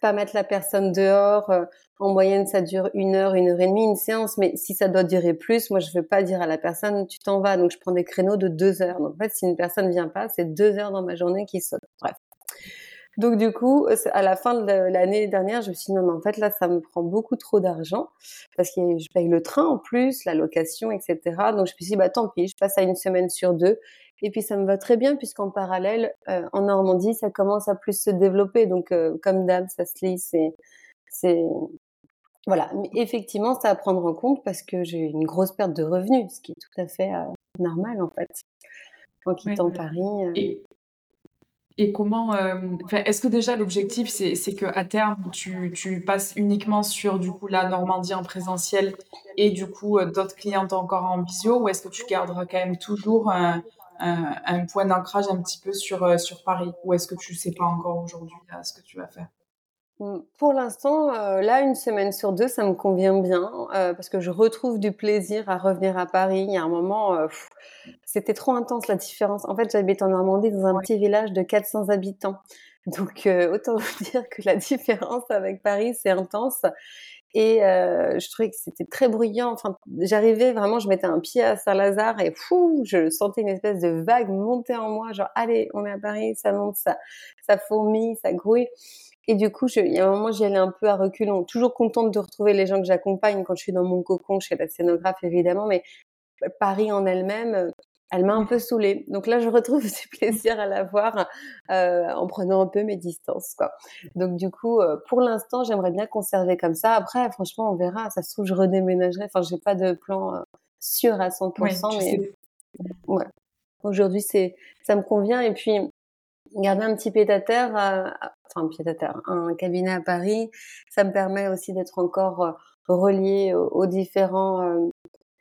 pas mettre la personne dehors. Euh, en moyenne, ça dure une heure, une heure et demie, une séance. Mais si ça doit durer plus, moi, je veux pas dire à la personne, tu t'en vas. Donc, je prends des créneaux de deux heures. Donc, en fait, si une personne vient pas, c'est deux heures dans ma journée qui sautent. Bref. Donc du coup, à la fin de l'année dernière, je me suis dit non mais en fait là, ça me prend beaucoup trop d'argent parce que je paye le train en plus, la location, etc. Donc je me suis dit bah tant pis, je passe à une semaine sur deux. Et puis ça me va très bien puisqu'en parallèle, euh, en Normandie, ça commence à plus se développer. Donc euh, comme d'hab, ça se lit, c'est c'est voilà. Mais effectivement, c'est à prendre en compte parce que j'ai une grosse perte de revenus, ce qui est tout à fait euh, normal en fait en quittant Paris. Et comment, euh, est-ce que déjà l'objectif c'est que à terme tu, passes uniquement sur du coup la Normandie en présentiel et du coup euh, d'autres clientes encore en visio ou est-ce que tu garderas quand même toujours un, point d'ancrage un petit peu sur, euh, sur Paris? Ou est-ce que tu sais pas encore aujourd'hui ce que tu vas faire? Pour l'instant, là, une semaine sur deux, ça me convient bien parce que je retrouve du plaisir à revenir à Paris. Il y a un moment, c'était trop intense la différence. En fait, j'habite en Normandie dans un petit village de 400 habitants. Donc euh, autant vous dire que la différence avec Paris, c'est intense. Et euh, je trouvais que c'était très bruyant. Enfin, j'arrivais vraiment, je mettais un pied à Saint-Lazare et fou, je sentais une espèce de vague monter en moi. Genre, allez, on est à Paris, ça monte, ça, ça fourmille, ça grouille. Et du coup, il y a un moment, j'y allais un peu à reculons. Toujours contente de retrouver les gens que j'accompagne quand je suis dans mon cocon chez la scénographe, évidemment. Mais Paris en elle-même, elle m'a un peu saoulée. Donc là, je retrouve du plaisir à la voir euh, en prenant un peu mes distances. Quoi. Donc du coup, euh, pour l'instant, j'aimerais bien conserver comme ça. Après, franchement, on verra. Ça se trouve, je redéménagerai. Enfin, j'ai pas de plan euh, sûr à 100%, mais ouais. Aujourd'hui, c'est ça me convient. Et puis garder un petit pied à terre, enfin un pied à terre, un cabinet à Paris, ça me permet aussi d'être encore relié aux différents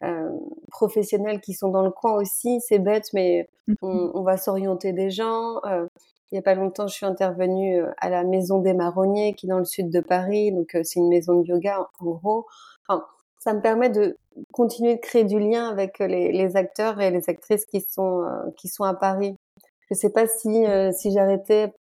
euh, professionnels qui sont dans le coin aussi. C'est bête, mais mmh. on, va s'orienter des gens. Euh, il n'y a pas longtemps, je suis intervenue euh, à la Maison des Marronniers, qui est dans le sud de Paris. Donc, c'est une maison de yoga, en gros. Enfin, ça me permet de continuer de créer du lien avec les, les acteurs et les actrices qui sont, qui sont à Paris. Je sais pas si, si j'arrêtais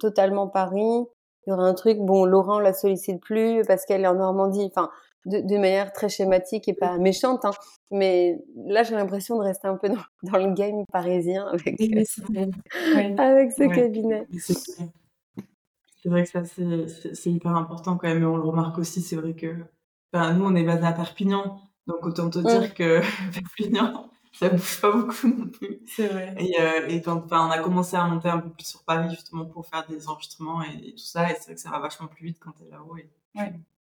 totalement Paris, il y aurait un truc, bon, Laurent la sollicite plus parce qu'elle est en Normandie. Enfin, de, manière très schématique et pas méchante. Hein. Mais là, j'ai l'impression de rester un peu dans, dans le game parisien avec, avec ce cabinet. C'est vrai que ça, c'est hyper important quand même. Et on le remarque aussi, c'est vrai que nous, on est basé à Perpignan. Donc, autant te dire que Perpignan, ça bouge pas beaucoup non plus. C'est vrai. Et, euh, et quand, on a commencé à monter un peu plus sur Paris, justement, pour faire des enregistrements et, tout ça. Et c'est vrai que ça va vachement plus vite quand tu es là-haut. Et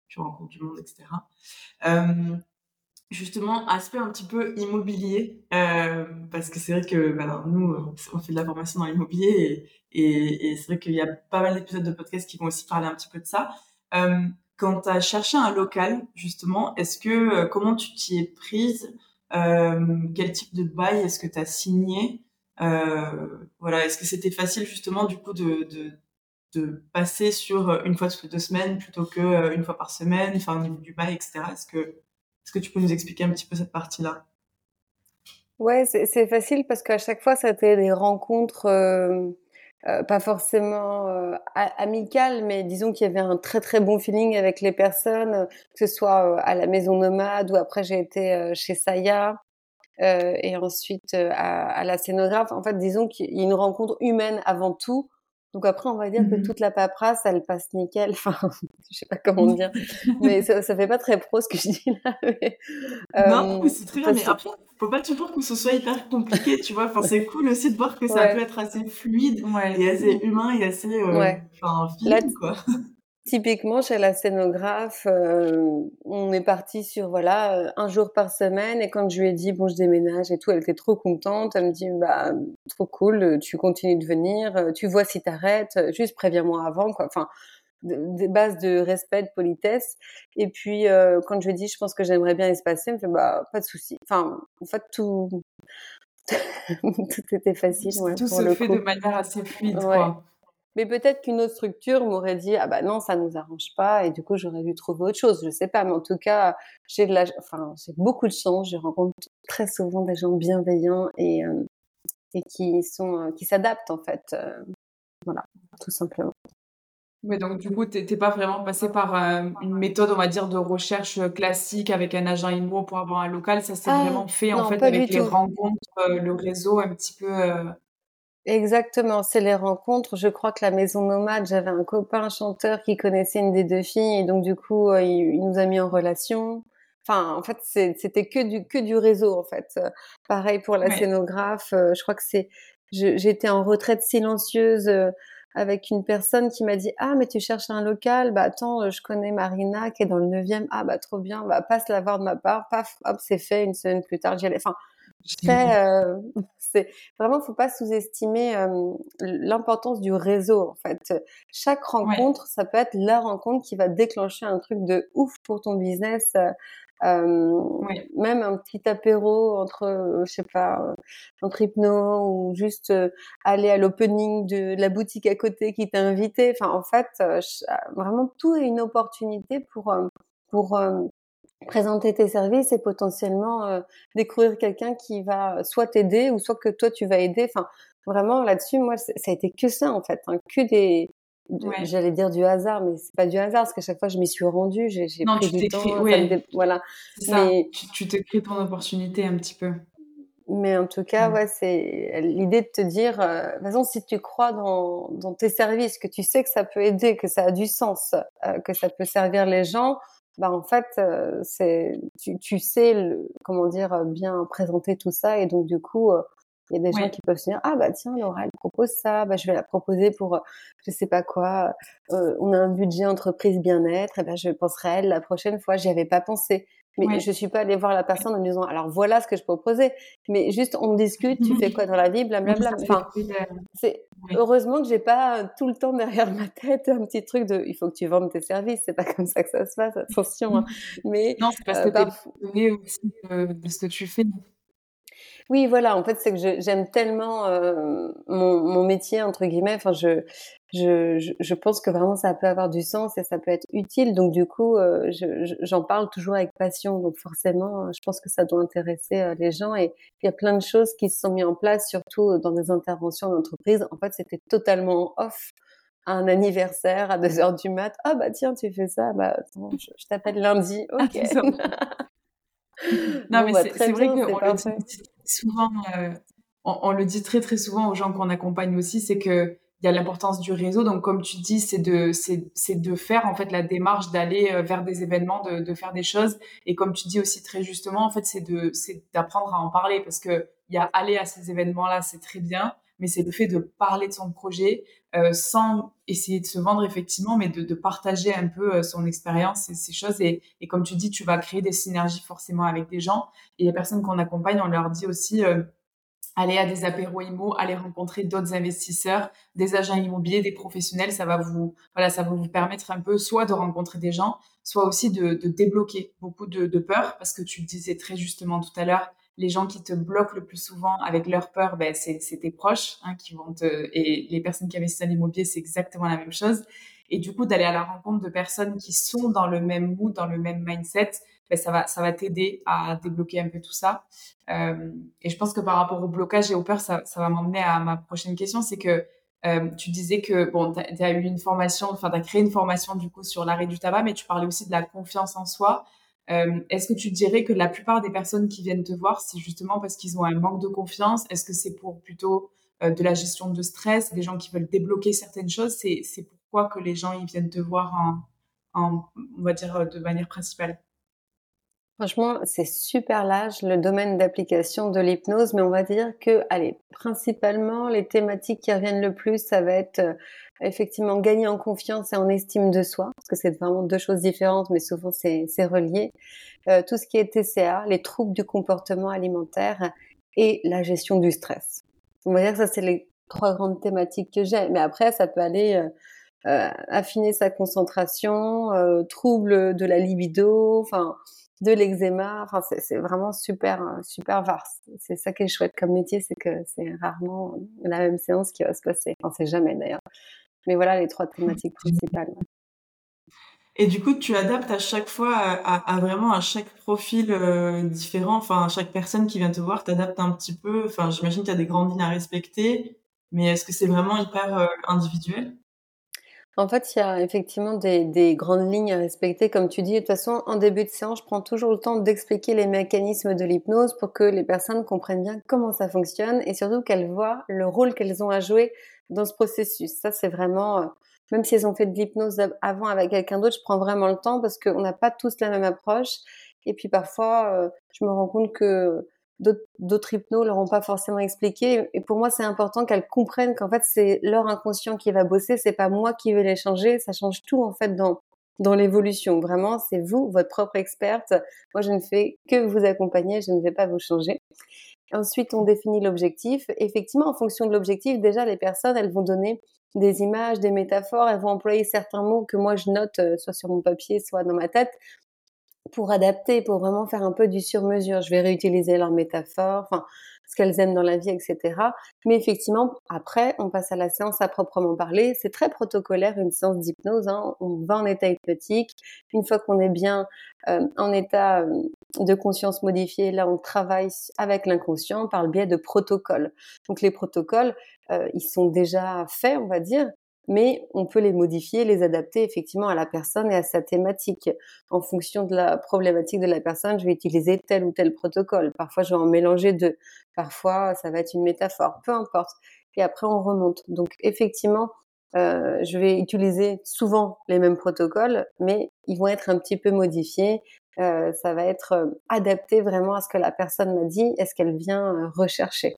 tu rencontres du monde, etc. Euh, justement, aspect un petit peu immobilier, euh, parce que c'est vrai que bah, nous, on fait de la formation dans l'immobilier et, et, c'est vrai qu'il y a pas mal d'épisodes de podcast qui vont aussi parler un petit peu de ça. Quand tu as cherché un local, justement, est-ce que comment tu t'y es prise Quel type de bail est-ce que tu as signé Voilà, est-ce que c'était facile justement du coup de, de de passer sur euh, une fois toutes les deux semaines plutôt que euh, une fois par semaine, enfin au niveau du bail, etc. Est-ce que, est-ce que tu peux nous expliquer un petit peu cette partie-là? Ouais, c'est facile parce qu'à chaque fois, c'était des rencontres euh, pas forcément amicales, mais disons qu'il y avait un très très bon feeling avec les personnes, que ce soit à la maison nomade ou après j'ai été chez Saya. et ensuite à, à, la scénographe. En fait, disons qu'il y a une rencontre humaine avant tout, Donc après, on va dire que mmh toute la paperasse, elle passe nickel. Enfin, je sais pas comment dire, mais ça, ça fait pas très pro ce que je dis là. non, mais c'est très bien. Mais après, faut pas toujours que ce soit hyper compliqué, tu vois. Enfin, c'est cool aussi de voir que ça peut être assez fluide et assez humain et assez, euh, enfin, quoi. Typiquement, chez la scénographe, euh, on est parti sur voilà euh, un jour par semaine et quand je lui ai dit bon je déménage et tout, elle était trop contente. Elle me dit bah trop cool, tu continues de venir, euh, tu vois si t'arrêtes, juste préviens-moi avant quoi. Enfin des bases de respect, de politesse. Et puis quand je lui ai dit je pense que j'aimerais bien espacer, elle me fait bah pas de souci. Enfin en fait tout tout était facile. tout se fait de manière assez fluide. Quoi. Mais peut-être qu'une autre structure m'aurait dit ah bah non ça nous arrange pas et du coup j'aurais dû trouver autre chose. Je sais pas, mais en tout cas j'ai de la, enfin j'ai beaucoup de chance. Je rencontre très souvent des gens bienveillants et euh, et qui sont euh, qui s'adaptent en fait. Euh, voilà, tout simplement. Mais donc du coup t'es pas vraiment passé par une méthode on va dire de recherche classique avec un agent IMO pour avoir un local. Ça s'est ah, vraiment fait en fait avec les rencontres, le réseau un petit peu. Exactement, c'est les rencontres. Je crois que la maison nomade, j'avais un copain chanteur qui connaissait une des deux filles et donc du coup, euh, il, nous a mis en relation. Enfin, en fait, c'était que du que du réseau en fait. pareil pour la scénographe. Euh, je crois que c'est j'étais en retraite silencieuse euh, avec une personne qui m'a dit ah mais tu cherches un local? Bah attends je connais Marina qui est dans le 9e ah bah trop bien bah passe la voir de ma part paf hop c'est fait une semaine plus tard j'y allais enfin euh, c'est vraiment, faut pas sous-estimer euh, l'importance du réseau. En fait, chaque rencontre, ça peut être la rencontre qui va déclencher un truc de ouf pour ton business. Euh, Même un petit apéro entre, je sais pas, entre hypno ou juste aller à l'opening de la boutique à côté qui t'a invité. Enfin, en fait, vraiment tout est une opportunité pour pour présenter tes services et potentiellement euh, découvrir quelqu'un qui va soit t'aider ou soit que toi tu vas aider. Enfin, vraiment là-dessus, moi, ça a été que ça en fait, hein, que des, j'allais dire du hasard, mais c'est pas du hasard parce qu'à chaque fois je m'y suis rendue, j'ai pris du temps, voilà. Mais tu, te crées ton opportunité un petit peu. Mais en tout cas, ouais, c'est l'idée de te dire, euh, de toute façon, si tu crois dans, dans, tes services, que tu sais que ça peut aider, que ça a du sens, euh, que ça peut servir les gens, bah en fait euh, c'est tu, tu sais le, comment dire euh, bien présenter tout ça et donc du coup euh, il y a des gens qui peuvent se dire ah bah tiens Laura elle propose ça bah je vais la proposer pour je sais pas quoi on a un budget entreprise bien-être et ben je penserai à elle la prochaine fois j'y avais pas pensé mais je suis pas allée voir la personne en me disant alors voilà ce que je proposais. Mais juste on discute tu fais quoi dans la vie blablabla. enfin c'est heureusement que j'ai pas tout le temps derrière ma tête un petit truc de il faut que tu vendes tes services c'est pas comme ça que ça se passe attention hein. mais non c'est parce que euh, tu es aussi de ce que tu fais oui, voilà. En fait, c'est que j'aime tellement euh, mon, mon, métier entre guillemets. Enfin, je, je, je, pense que vraiment ça peut avoir du sens et ça peut être utile. Donc du coup, euh, j'en parle toujours avec passion. Donc forcément, je pense que ça doit intéresser euh, les gens. Et il y a plein de choses qui se sont mises en place, surtout dans des interventions d'entreprise. En fait, c'était totalement off à un anniversaire à 2 heures du mat. Ah bah tiens, tu fais ça. Bah attends, je, t'appelle lundi. Ah, ok. non, mais bah, c'est vrai qu'on le souvent, euh, on, le dit très très souvent aux gens qu'on accompagne aussi, c'est que il y a l'importance du réseau. Donc, comme tu dis, c'est de, c'est, de faire en fait la démarche d'aller euh, vers des événements, de, de, faire des choses. Et comme tu dis aussi très justement, en fait, c'est de, c'est d'apprendre à en parler parce que il y a aller à ces événements-là, c'est très bien, mais c'est le fait de parler de son projet euh, sans essayer de se vendre effectivement, mais de, de partager un peu euh, son expérience et ces choses. Et, et, comme tu dis, tu vas créer des synergies forcément avec des gens. Et les personnes qu'on accompagne, on leur dit aussi euh, aller à des apéros IMO, aller rencontrer d'autres investisseurs, des agents immobiliers, des professionnels, ça va vous, voilà, ça va vous permettre un peu soit de rencontrer des gens, soit aussi de, de débloquer beaucoup de, de peur, parce que tu le disais très justement tout à l'heure, les gens qui te bloquent le plus souvent avec leur peur, ben, c'est, tes proches hein, qui vont te... Et les personnes qui investissent dans l'immobilier, c'est exactement la même chose. Et du coup, d'aller à la rencontre de personnes qui sont dans le même mood, dans le même mindset, ben, ça va, ça va t'aider à débloquer un peu tout ça. Euh, et je pense que par rapport au blocage et aux peurs, ça, ça va m'emmener à ma prochaine question, c'est que euh, tu disais que bon, tu as, eu une formation, enfin, tu as créé une formation du coup sur l'arrêt du tabac, mais tu parlais aussi de la confiance en soi. Euh, est-ce que tu dirais que la plupart des personnes qui viennent te voir, c'est justement parce qu'ils ont un manque de confiance? Est-ce que c'est pour plutôt de la gestion de stress, des gens qui veulent débloquer certaines choses? C'est pourquoi que les gens ils viennent te voir en, on va dire, de manière principale? Franchement, c'est super large le domaine d'application de l'hypnose, mais on va dire que, allez, principalement, les thématiques qui reviennent le plus, ça va être euh, effectivement gagner en confiance et en estime de soi, parce que c'est vraiment deux choses différentes, mais souvent c'est relié. Euh, tout ce qui est TCA, les troubles du comportement alimentaire et la gestion du stress. On va dire que ça, c'est les trois grandes thématiques que j'ai. Mais après, ça peut aller euh, euh affiner sa concentration, euh, troubles de la libido, enfin de l'eczéma. Enfin, c'est vraiment super, euh, super vaste. C'est ça qui est chouette comme métier, c'est que c'est rarement la même séance qui va se passer. Enfin, c'est jamais d'ailleurs. Mais voilà les trois thématiques principales. Et du coup, tu adaptes à chaque fois à, vraiment à chaque profil euh, différent. Enfin, à chaque personne qui vient te voir, t'adaptes un petit peu. Enfin, j'imagine qu'il y a des grandes lignes à respecter, mais est-ce que c'est vraiment hyper euh, individuel? En fait, il y a effectivement des, grandes lignes à respecter, comme tu dis. De toute façon, en début de séance, je prends toujours le temps d'expliquer les mécanismes de l'hypnose pour que les personnes comprennent bien comment ça fonctionne et surtout qu'elles voient le rôle qu'elles ont à jouer dans ce processus. Ça, c'est vraiment, euh, même si elles ont fait de l'hypnose avant avec quelqu'un d'autre, je prends vraiment le temps parce qu'on n'a pas tous la même approche. Et puis parfois, euh, je me rends compte que d'autres hypnos leur ont pas forcément expliqué. Et pour moi, c'est important qu'elles comprennent qu'en fait, c'est leur inconscient qui va bosser, c'est pas moi qui vais les changer. Ça change tout en fait dans dans l'évolution. Vraiment, c'est vous, votre propre experte. Moi, je ne fais que vous accompagner, je ne vais pas vous changer. Ensuite, on définit l'objectif. Effectivement, en fonction de l'objectif, déjà, les personnes, elles vont donner des images, des métaphores, elles vont employer certains mots que moi je note euh, soit sur mon papier, soit dans ma tête pour adapter, pour vraiment faire un peu du sur-mesure. Je vais réutiliser leurs métaphores, enfin, ce qu'elles aiment dans la vie, etc. Mais effectivement, après, on passe à la séance à proprement parler. C'est très protocolaire, une séance d'hypnose. Hein. On va en état hypnotique. Une fois qu'on est bien euh, en état euh, de conscience modifié, là, on travaille avec l'inconscient par le biais de protocoles. Donc, les protocoles, euh, ils sont déjà faits, on va dire mais on peut les modifier, les adapter effectivement à la personne et à sa thématique. En fonction de la problématique de la personne, je vais utiliser tel ou tel protocole. Parfois, je vais en mélanger deux. Parfois, ça va être une métaphore. Peu importe. Et après, on remonte. Donc, effectivement, euh, je vais utiliser souvent les mêmes protocoles, mais ils vont être un petit peu modifiés. Euh, ça va être euh, adapté vraiment à ce que la personne m'a dit est ce qu'elle vient rechercher.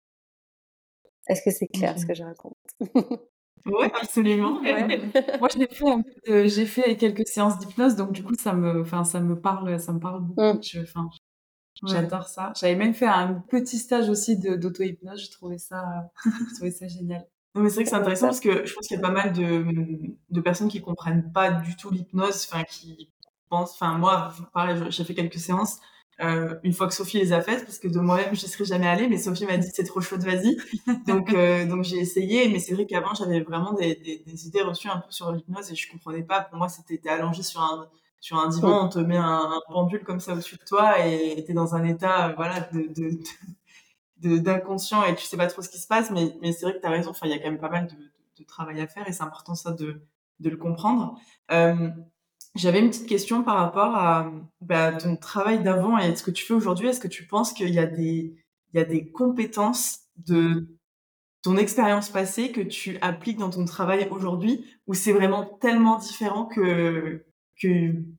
Est-ce que c'est clair ce que je raconte? Oui, absolument. Moi, j'ai fait, j'ai fait quelques séances d'hypnose, donc du coup, ça me, enfin, ça me parle, ça me parle beaucoup. Mmh. enfin, j'adore ça. J'avais même fait un petit stage aussi d'auto-hypnose. J'ai trouvé ça, ça génial. Non, mais c'est vrai que c'est intéressant parce que je pense qu'il y a pas mal de, de personnes qui comprennent pas du tout l'hypnose, enfin, qui pensent, enfin, moi, pareil, j'ai fait quelques séances euh, une fois que Sophie les a faites, parce que de moi-même je serais jamais allée, mais Sophie m'a dit c'est trop chaude, vas-y. donc euh, donc j'ai essayé, mais c'est vrai qu'avant j'avais vraiment des, des, des, idées reçues un peu sur l'hypnose et je comprenais pas. Pour moi c'était allongé sur un sur un divan, on te met un, pendule comme ça au-dessus de toi et t'es dans un état euh, voilà de, de, d'inconscient et tu sais pas trop ce qui se passe, mais mais c'est vrai que tu as raison. Enfin il y a quand même pas mal de, de, travail à faire et c'est important ça de de le comprendre. Euh, j'avais une petite question par rapport à bah, ton travail d'avant et ce que tu fais aujourd'hui. Est-ce que tu penses qu'il y a des, compétences de ton expérience passée que tu appliques dans ton travail aujourd'hui ou c'est vraiment tellement différent que,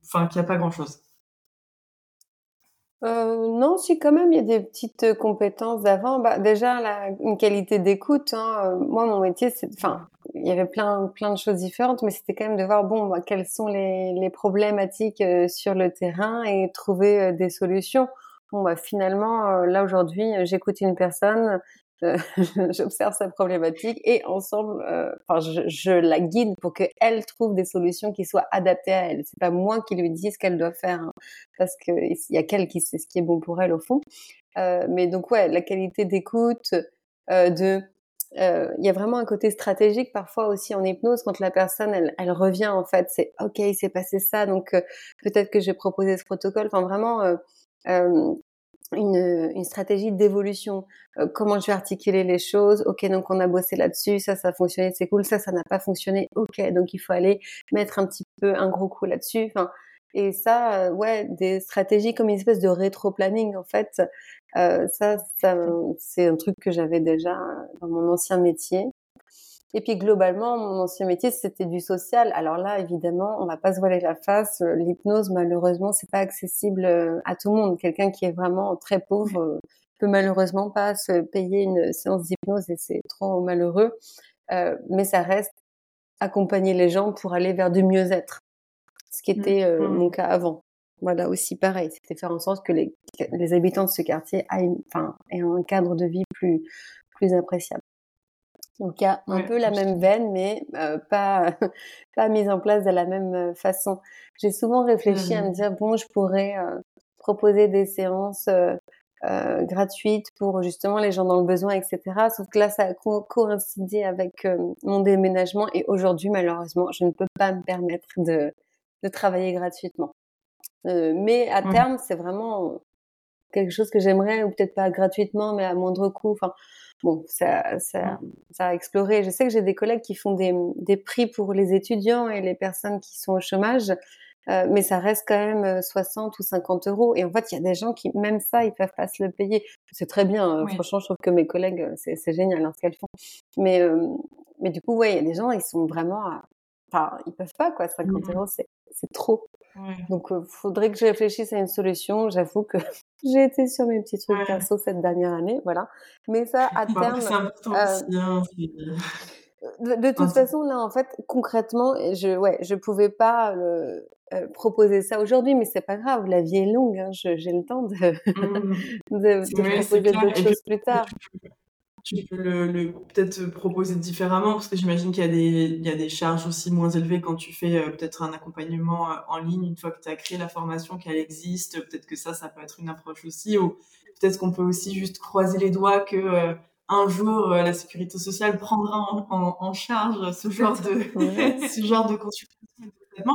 enfin, qu'il n'y a pas grand chose? Euh, non, si quand même, il y a des petites compétences d'avant. Bah, déjà, une qualité d'écoute. Hein. Euh, moi, mon métier, c'est, enfin, il y avait plein, plein de choses différentes, mais c'était quand même de voir, bon, bah, quelles sont les, les problématiques euh, sur le terrain et trouver des solutions. Bon, bah, finalement, là aujourd'hui, j'écoute une personne, euh, j'observe sa problématique et ensemble, euh, enfin, je, je, la guide pour qu'elle trouve des solutions qui soient adaptées à elle. C'est pas moi qui lui dis ce qu'elle doit faire, hein, parce que il y a qu'elle qui sait ce qui est bon pour elle au fond. Euh, mais donc ouais, la qualité d'écoute, euh, de il y a vraiment un côté stratégique parfois aussi en hypnose quand la personne elle, revient en fait c'est ok il s'est passé ça donc peut-être que j'ai proposé ce protocole enfin vraiment une, une stratégie d'évolution. Euh, comment je vais articuler les choses? Ok, donc on a bossé là-dessus, ça, ça a fonctionné, c'est cool. Ça, ça n'a pas fonctionné. Ok, donc il faut aller mettre un petit peu un gros coup là-dessus. Et ça, ouais, des stratégies comme une espèce de rétro-planning, en fait, ça, ça c'est un truc que j'avais déjà dans mon ancien métier. Et puis globalement, mon ancien métier, c'était du social. Alors là, évidemment, on va pas se voiler la face. L'hypnose, malheureusement, c'est pas accessible à tout le monde. Quelqu'un qui est vraiment très pauvre peut malheureusement pas se payer une séance d'hypnose et c'est trop malheureux. Euh, mais ça reste accompagner les gens pour aller vers du mieux-être, ce qui était euh, mmh. mon cas avant. Voilà aussi pareil, c'était faire en sorte que les, les habitants de ce quartier aient, enfin, aient un cadre de vie plus plus appréciable. Donc il y a un peu la même veine, mais euh, pas pas mise en place de la même euh, façon. J'ai souvent réfléchi à me dire bon, je pourrais euh, proposer des séances euh, gratuite pour justement les gens dans le besoin, etc. Sauf que là, ça a coïncidé avec mon déménagement et aujourd'hui, malheureusement, je ne peux pas me permettre de, de travailler gratuitement. Euh, mais à terme, c'est vraiment quelque chose que j'aimerais, ou peut-être pas gratuitement, mais à moindre coût. Enfin, bon, ça, ça, ça a exploré. Je sais que j'ai des collègues qui font des, des prix pour les étudiants et les personnes qui sont au chômage. Euh, mais ça reste quand même 60 euh, ou 50 euros. Et en fait, il y a des gens qui, même ça, ils peuvent pas se le payer. C'est très bien. Hein. Franchement, je trouve que mes collègues, euh, c'est génial hein, ce qu'elles font. Mais, mais du coup, ouais, il y a des gens, ils sont vraiment, enfin, ils peuvent pas quoi. 50 mmh euros, c'est c'est trop. Donc, il faudrait que je réfléchisse à une solution. J'avoue que j'ai été sur mes petits trucs perso cette dernière année, voilà. Mais ça, à bah, terme. Hein, de, toute façon, là, en fait, concrètement, je, ouais, je pouvais pas euh, proposer ça aujourd'hui, mais c'est pas grave, la vie est longue, hein, j'ai le temps de, mmh. de, proposer d'autres choses plus tard. Tu peux le, peut-être proposer différemment parce que j'imagine qu'il y a des il y a des charges aussi moins élevées quand tu fais euh, peut-être un accompagnement euh, en ligne une fois que tu as créé la formation qu'elle existe. Peut-être que ça ça peut être une approche aussi ou peut-être qu'on peut aussi juste croiser les doigts que un jour la sécurité sociale prendra en, en, charge ce genre de ce genre de consultation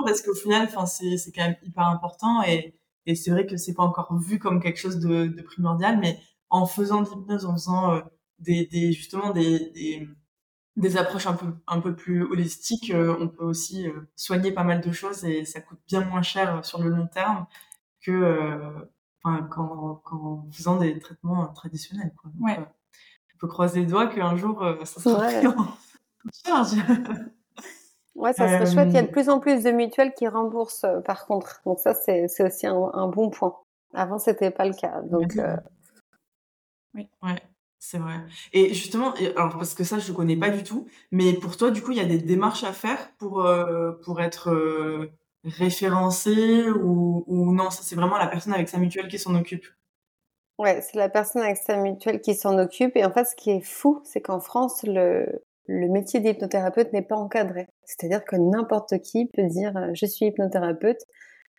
parce qu'au final, enfin, c'est, c'est quand même hyper important et, et c'est vrai que c'est pas encore vu comme quelque chose de, de primordial, mais en faisant de l'hypnose, en faisant euh, des, des, justement des, des, des, approches un peu, un peu plus holistiques, euh, on peut aussi euh, soigner pas mal de choses et ça coûte bien moins cher sur le long terme que enfin, qu'en, qu'en faisant des traitements traditionnels. Quoi. ouais. on peut croiser les doigts qu'un jour, ça sera pris en charge. Ouais, ça serait chouette. Il y a de euh, plus en plus de mutuelles qui remboursent, euh, par contre. Donc ça, c'est aussi un, bon point. Avant, c'était pas le cas. Donc, euh, oui, ouais, c'est vrai. Et justement, alors parce que ça, je connais pas du tout, mais pour toi, du coup, il y a des démarches à faire pour pour être référencé ou, ou non? Ça, c'est vraiment la personne avec sa mutuelle qui s'en occupe. Ouais, c'est la personne avec sa mutuelle qui s'en occupe. Et en fait, ce qui est fou, c'est qu'en France, le, le métier d'hypnothérapeute n'est pas encadré. C'est-à-dire que n'importe qui peut dire euh, je suis hypnothérapeute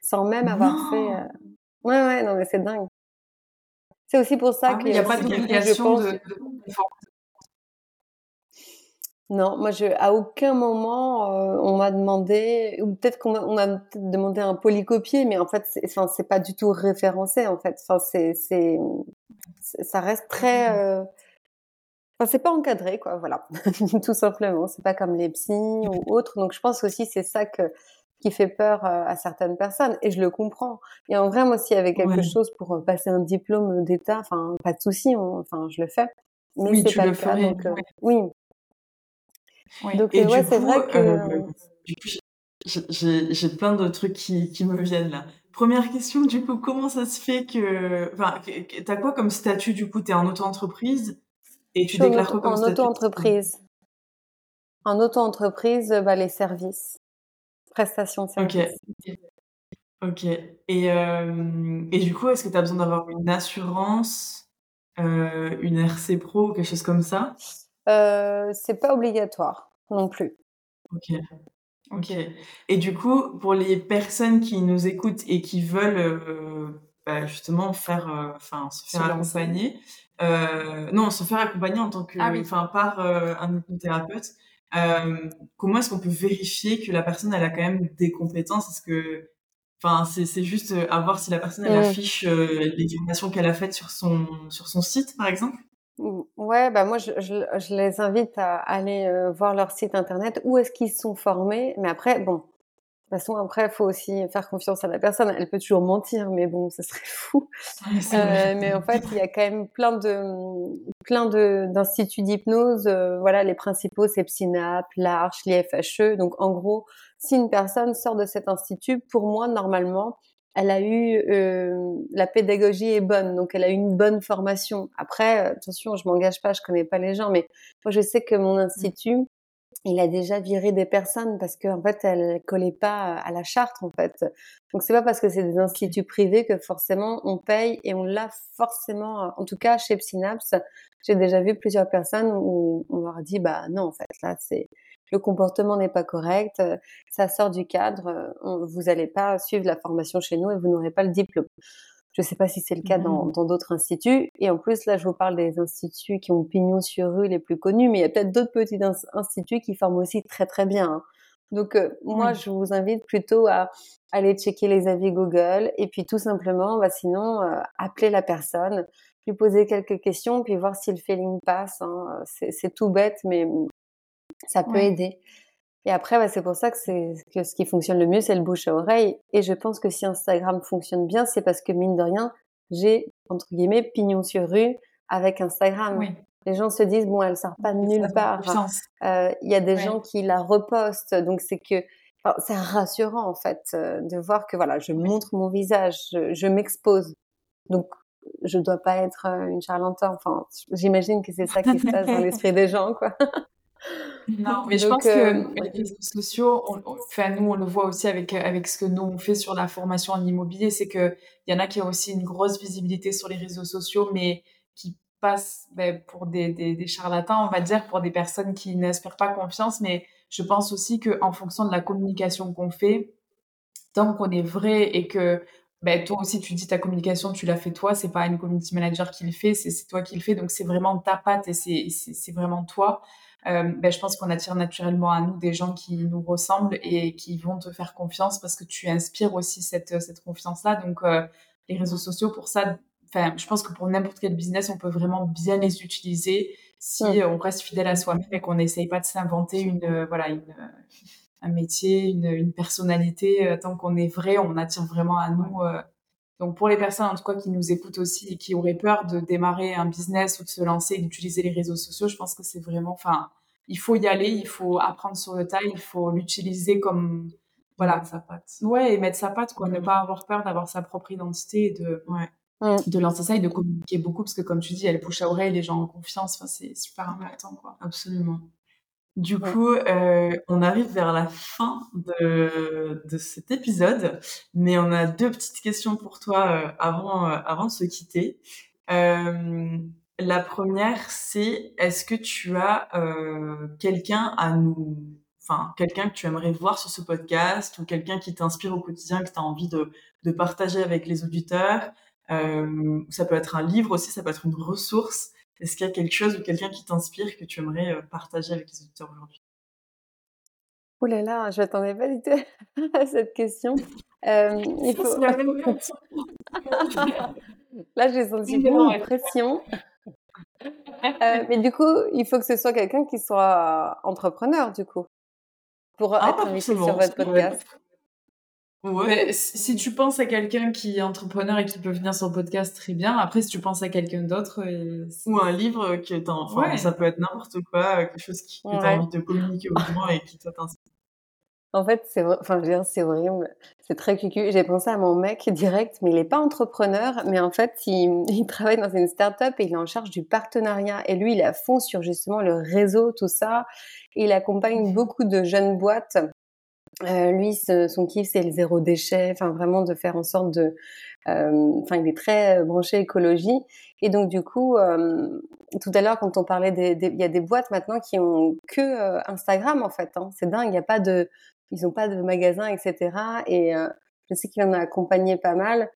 sans même avoir fait. Euh... Ouais, ouais, non, mais c'est dingue. C'est aussi pour ça ah qu'il n'y a, pas d'obligation de, Non, moi, je, à aucun moment, euh, on m'a demandé, ou peut-être qu'on m'a demandé un polycopier, mais en fait, c'est, enfin, c'est pas du tout référencé, en fait. Enfin, c'est, c'est, ça reste très, mmh. euh, c'est pas encadré, quoi, voilà, tout simplement. C'est pas comme les psys ou autres. Donc, je pense aussi c'est ça que qui fait peur euh, à certaines personnes, et je le comprends. Et en vrai, moi, s'il y avait quelque chose pour euh, passer un diplôme d'État, enfin, pas de souci, enfin, je le fais. Mais oui, c'est pas le, cas, donc euh, oui. Donc, ouais, c'est vrai que. j'ai plein de trucs qui, qui me viennent là. Première question, du coup, comment ça se fait que, enfin, t'as quoi comme statut du coup? T'es en auto-entreprise et tu déclares quoi comme En auto-entreprise. En auto-entreprise, bah, les services. Prestations de services. Ok. Ok. Et, euh, et du coup, est-ce que tu as besoin d'avoir une assurance, euh, une RC Pro, quelque chose comme ça? Euh, C'est pas obligatoire non plus. Ok. Ok. Et du coup, pour les personnes qui nous écoutent et qui veulent euh, bah, justement faire, enfin, se faire accompagner, non, se faire accompagner en tant que, ah enfin, par un hypnothérapeute. Euh, comment est-ce qu'on peut vérifier que la personne elle a quand même des compétences? Est-ce que, enfin, c'est juste à voir si la personne elle mmh. affiche les formations qu'elle a faites sur son sur son site, par exemple? Ouais, bah moi je, je, les invite à aller voir leur site internet. Où est-ce qu'ils sont formés? Mais après, bon, toute façon, après, il faut aussi faire confiance à la personne. Elle peut toujours mentir, mais bon, ce serait fou. euh, mais en fait, il y a quand même plein de plein de d'instituts d'hypnose. Euh, voilà, les principaux, c'est Psynap, l'Arche, l'IFHE. Donc, en gros, si une personne sort de cet institut, pour moi, normalement, elle a eu euh, la pédagogie est bonne, donc elle a eu une bonne formation. Après, attention, je m'engage pas, je connais pas les gens, mais moi, je sais que mon mmh. institut il a déjà viré des personnes parce qu'en en fait, elles collaient pas à la charte, en fait. Donc, c'est pas parce que c'est des instituts privés que forcément on paye et on l'a forcément, en tout cas, chez Synapse, j'ai déjà vu plusieurs personnes où on leur dit, bah, non, en fait, là, c'est, le comportement n'est pas correct, ça sort du cadre, vous n'allez pas suivre la formation chez nous et vous n'aurez pas le diplôme. Je ne sais pas si c'est le cas dans mmh. d'autres instituts. Et en plus, là, je vous parle des instituts qui ont pignon sur rue les plus connus, mais il y a peut-être d'autres petits instituts qui forment aussi très très bien. Hein. Donc, euh, moi, je vous invite plutôt à aller checker les avis Google et puis tout simplement, bah, sinon, euh, appeler la personne, lui poser quelques questions, puis voir si le feeling passe. Hein. C'est tout bête, mais ça peut aider. Et après, bah, c'est pour ça que c'est que ce qui fonctionne le mieux, c'est le bouche à oreille. Et je pense que si Instagram fonctionne bien, c'est parce que mine de rien, j'ai entre guillemets pignon sur rue avec Instagram. Les gens se disent bon, elle sort pas de nulle part. Euh, il y a des gens qui la repostent, donc c'est que c'est rassurant en fait euh, de voir que voilà, je montre mon visage, je, je m'expose. Donc je dois pas être euh, une charlatan. Enfin, j'imagine que c'est ça qui se passe dans l'esprit des gens, quoi. Non, mais je pense que euh, les réseaux sociaux, on, enfin, nous, on le voit aussi avec, avec ce que nous, on fait sur la formation en immobilier, c'est qu'il y en a qui ont aussi une grosse visibilité sur les réseaux sociaux, mais qui passent ben, pour des, des, des, charlatans, on va dire, pour des personnes qui n'espèrent pas confiance. Mais je pense aussi qu'en fonction de la communication qu'on fait, tant qu'on est vrai et que ben, toi aussi, tu dis ta communication, tu l'as fait toi, c'est pas une community manager qui le fait, c'est toi qui le fais, donc c'est vraiment ta patte et c'est vraiment toi. Euh, ben, je pense qu'on attire naturellement à nous des gens qui nous ressemblent et qui vont te faire confiance parce que tu inspires aussi cette, cette confiance-là. Donc, euh, les réseaux sociaux, pour ça, enfin, je pense que pour n'importe quel business, on peut vraiment bien les utiliser si on reste fidèle à soi-même et qu'on n'essaye pas de s'inventer une, euh, voilà, une, un métier, une, une personnalité. Tant qu'on est vrai, on attire vraiment à nous donc pour les personnes en tout cas qui nous écoutent aussi et qui auraient peur de démarrer un business ou de se lancer et d'utiliser les réseaux sociaux, je pense que c'est vraiment, enfin, il faut y aller, il faut apprendre sur le tas, il faut l'utiliser comme voilà sa patte. Ouais, et mettre sa patte quoi, ne pas avoir peur d'avoir sa propre identité et de ouais. de lancer ça et de communiquer beaucoup parce que comme tu dis, elle bouche à oreille, les gens ont confiance, enfin c'est super important quoi. Absolument. Du coup, euh, on arrive vers la fin de, de cet épisode, mais on a deux petites questions pour toi euh, avant, euh, avant de se quitter. Euh, la première, c'est est-ce que tu as euh, quelqu'un à nous, enfin quelqu'un que tu aimerais voir sur ce podcast ou quelqu'un qui t'inspire au quotidien, que tu as envie de, de partager avec les auditeurs? ça peut être un livre aussi, ça peut être une ressource. Est-ce qu'il y a quelque chose ou quelqu'un qui t'inspire que tu aimerais euh, partager avec les auditeurs aujourd'hui? Oh là là, je m'attendais pas du tout à cette question. Euh, il faut... là, j'ai senti beaucoup de pression. Euh, mais du coup, il faut que ce soit quelqu'un qui soit entrepreneur, du coup, pour ah, être invité sur votre podcast. Ouais. si tu penses à quelqu'un qui est entrepreneur et qui peut venir sur le podcast, très bien. Après, si tu penses à quelqu'un d'autre... Euh, Ou un livre que t'as... Enfin, ça peut être n'importe quoi, euh, quelque chose qui, que t'as envie de communiquer aux gens et qui toi t'inspire. En fait, c'est enfin, c'est horrible, c'est très cucu. J'ai pensé à mon mec direct, mais il est pas entrepreneur, mais en fait, il, il travaille dans une start-up et il est en charge du partenariat. Et lui, il à fond sur justement le réseau, tout ça. Et il accompagne beaucoup de jeunes boîtes euh, lui, son kiff, c'est le zéro déchet, enfin vraiment de faire en sorte de, euh, enfin il est très branché écologie. Et donc du coup, euh, tout à l'heure quand on parlait des, il y a des boîtes maintenant qui ont que Instagram en fait. Hein. C'est dingue, il y a pas de, ils ont pas de magasin, etc. Et je sais qu'il en a accompagné pas mal.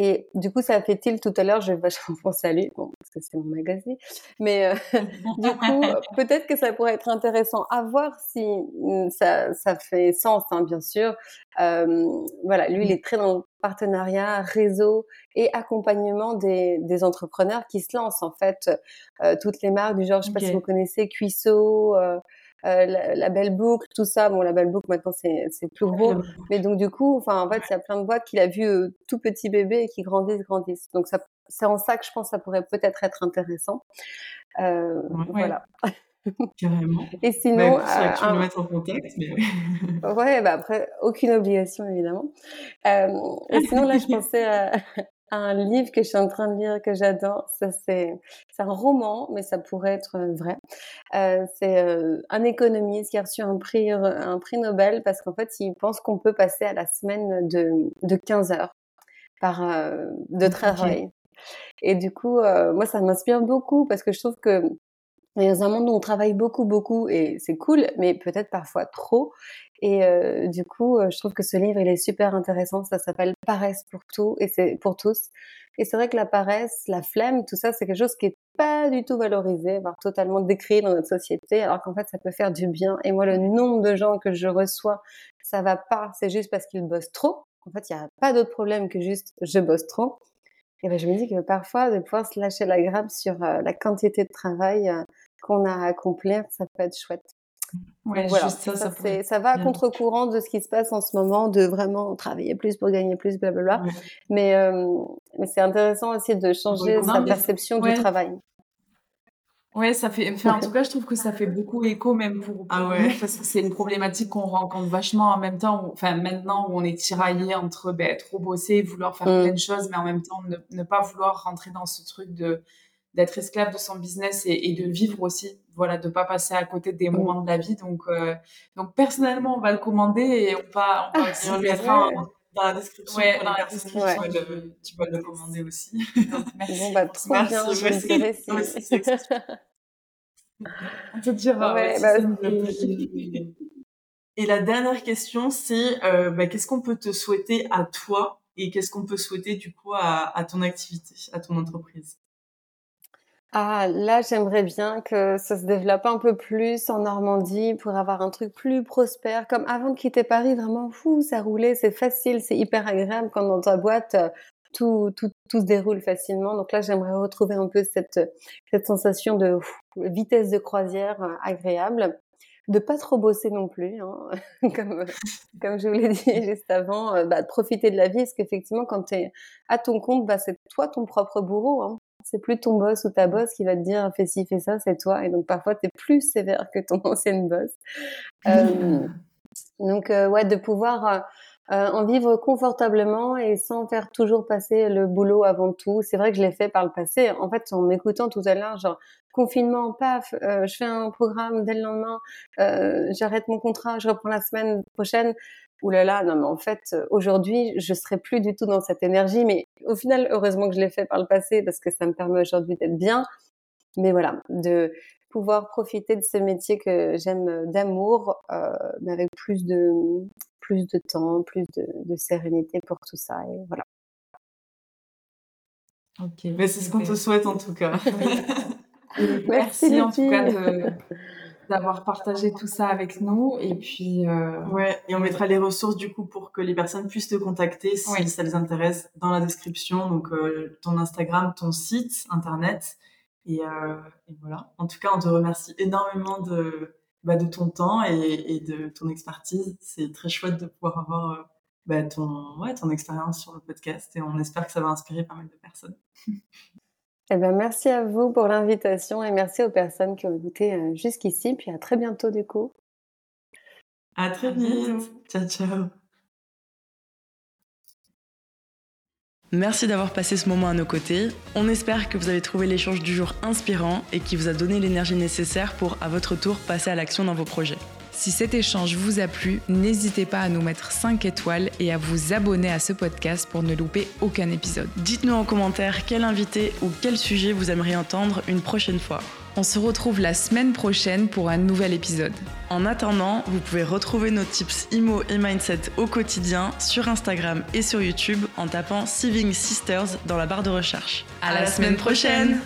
Et du coup, ça fait tilt tout à l'heure, je vais vachement penser à lui, bon, parce que c'est mon magazine. Mais euh, du coup, peut-être que ça pourrait être intéressant à voir si mm, ça, ça fait sens, hein, bien sûr. Euh, voilà, lui, il est très dans le partenariat, réseau et accompagnement des, des entrepreneurs qui se lancent. En fait, euh, toutes les marques du genre, je sais pas si vous connaissez, Cuisseau, la, la, belle boucle, tout ça. Bon, la belle boucle maintenant c'est c'est plus gros, mais donc du coup, enfin en fait, il y a plein de boîtes qu'il a vu tout petit bébé et qui grandissent, grandissent. Donc ça, c'est en ça que je pense que ça pourrait peut-être être intéressant. Euh, Voilà. Carrément. Et sinon, bah, tu un... mettre en contact. Mais ouais, bah après, aucune obligation évidemment. Euh, et sinon là, je pensais à, un livre que je suis en train de lire que j'adore. Ça c'est, c'est un roman, mais ça pourrait être vrai. Euh, c'est euh, un économiste qui a reçu un prix, un prix Nobel parce qu'en fait, il pense qu'on peut passer à la semaine de, de 15 heures par euh, de travail. Et du coup, euh, moi, ça m'inspire beaucoup parce que je trouve que a un monde où on travaille beaucoup, beaucoup et c'est cool, mais peut-être parfois trop. Et euh, du coup, euh, je trouve que ce livre, il est super intéressant. Ça s'appelle Paresse pour tout et c'est pour tous. Et c'est vrai que la paresse, la flemme, tout ça, c'est quelque chose qui est pas du tout valorisé, voire totalement décrit dans notre société, alors qu'en fait, ça peut faire du bien. Et moi, le nombre de gens que je reçois, ça va pas, c'est juste parce qu'ils bossent trop. En fait, il n'y a pas d'autre problème que juste je bosse trop. Et ben, je me dis que parfois, de pouvoir se lâcher la grappe sur euh, la quantité de travail euh, qu'on a à accomplir, ça peut être chouette. Ouais, voilà, ça, ça, ça, va à contre-courant de ce qui se passe en ce moment, de vraiment travailler plus pour gagner plus, blablabla. Mais, euh, mais c'est intéressant aussi de changer sa perception du travail. Ouais, ça fait. Enfin, en tout cas, je trouve que ça fait beaucoup écho même pour, ah ouais. parce que c'est une problématique qu'on rencontre vachement en même temps. enfin, maintenant où on est tiraillé entre ben, trop bosser, vouloir faire mm. plein de choses, mais en même temps ne, ne, pas vouloir rentrer dans ce truc de d'être esclave de son business et, et, de vivre aussi. Voilà, de pas passer à côté des mm. moments de la vie. Donc, euh, donc personnellement, on va le commander et on va, on va ah, le mettre dans la description. Ouais, dans la description, ouais. tu peux le commander aussi. Merci. Bon, bah, trop merci, bien, merci. On peut dire, ouais, bah, et la dernière question, c'est euh, bah, qu'est-ce qu'on peut te souhaiter à toi et qu'est-ce qu'on peut souhaiter du coup à, à, ton activité, à ton entreprise? Ah, là, j'aimerais bien que ça se développe un peu plus en Normandie pour avoir un truc plus prospère. Comme avant de quitter Paris, vraiment fou, ça roulait, c'est facile, c'est hyper agréable quand dans ta boîte, tout, tout, tout se déroule facilement. Donc là, j'aimerais retrouver un peu cette, cette sensation de vitesse de croisière euh, agréable, de pas trop bosser non plus, hein, comme, comme je vous l'ai dit juste avant, euh, bah, de profiter de la vie, parce qu'effectivement, quand tu es à ton compte, bah, c'est toi ton propre bourreau. Hein. C'est plus ton boss ou ta boss qui va te dire fais ci, fais ça, c'est toi. Et donc parfois, tu es plus sévère que ton ancienne boss. Euh, donc, euh, ouais, de pouvoir euh, en vivre confortablement et sans faire toujours passer le boulot avant tout. C'est vrai que je l'ai fait par le passé. En fait, en m'écoutant tout à l'heure, genre confinement, paf, euh, je fais un programme dès le lendemain, euh, j'arrête mon contrat, je reprends la semaine prochaine. Ouh là là, non mais en fait, aujourd'hui, je serai plus du tout dans cette énergie. Mais au final, heureusement que je l'ai fait par le passé parce que ça me permet aujourd'hui d'être bien. Mais voilà, de pouvoir profiter de ce métier que j'aime d'amour, euh, mais avec plus de plus de temps, plus de, de sérénité pour tout ça. Et voilà. Ok. Mais c'est ce qu'on te souhaite en tout cas. Merci, Merci en tout cas d'avoir partagé tout ça avec nous. Et puis. Euh... Ouais, et on mettra les ressources du coup pour que les personnes puissent te contacter si ça les intéresse dans la description. Donc euh, ton Instagram, ton site internet. Et, euh, et, voilà. En tout cas, on te remercie énormément de, bah, de ton temps et, et, de ton expertise. C'est très chouette de pouvoir avoir euh, bah, ton, ouais, ton expérience sur le podcast et on espère que ça va inspirer pas mal de personnes. Eh ben, merci à vous pour l'invitation et merci aux personnes qui ont écouté euh, jusqu'ici. Puis à très bientôt du coup. À très vite. Ciao, ciao. Merci d'avoir passé ce moment à nos côtés. On espère que vous avez trouvé l'échange du jour inspirant et qui vous a donné l'énergie nécessaire pour, à votre tour, passer à l'action dans vos projets. Si cet échange vous a plu, n'hésitez pas à nous mettre 5 étoiles et à vous abonner à ce podcast pour ne louper aucun épisode. Dites-nous en commentaire quel invité ou quel sujet vous aimeriez entendre une prochaine fois. On se retrouve la semaine prochaine pour un nouvel épisode. En attendant, vous pouvez retrouver nos tips IMO et Mindset au quotidien sur Instagram et sur YouTube en tapant Saving Sisters dans la barre de recherche. À, la, semaine, prochaine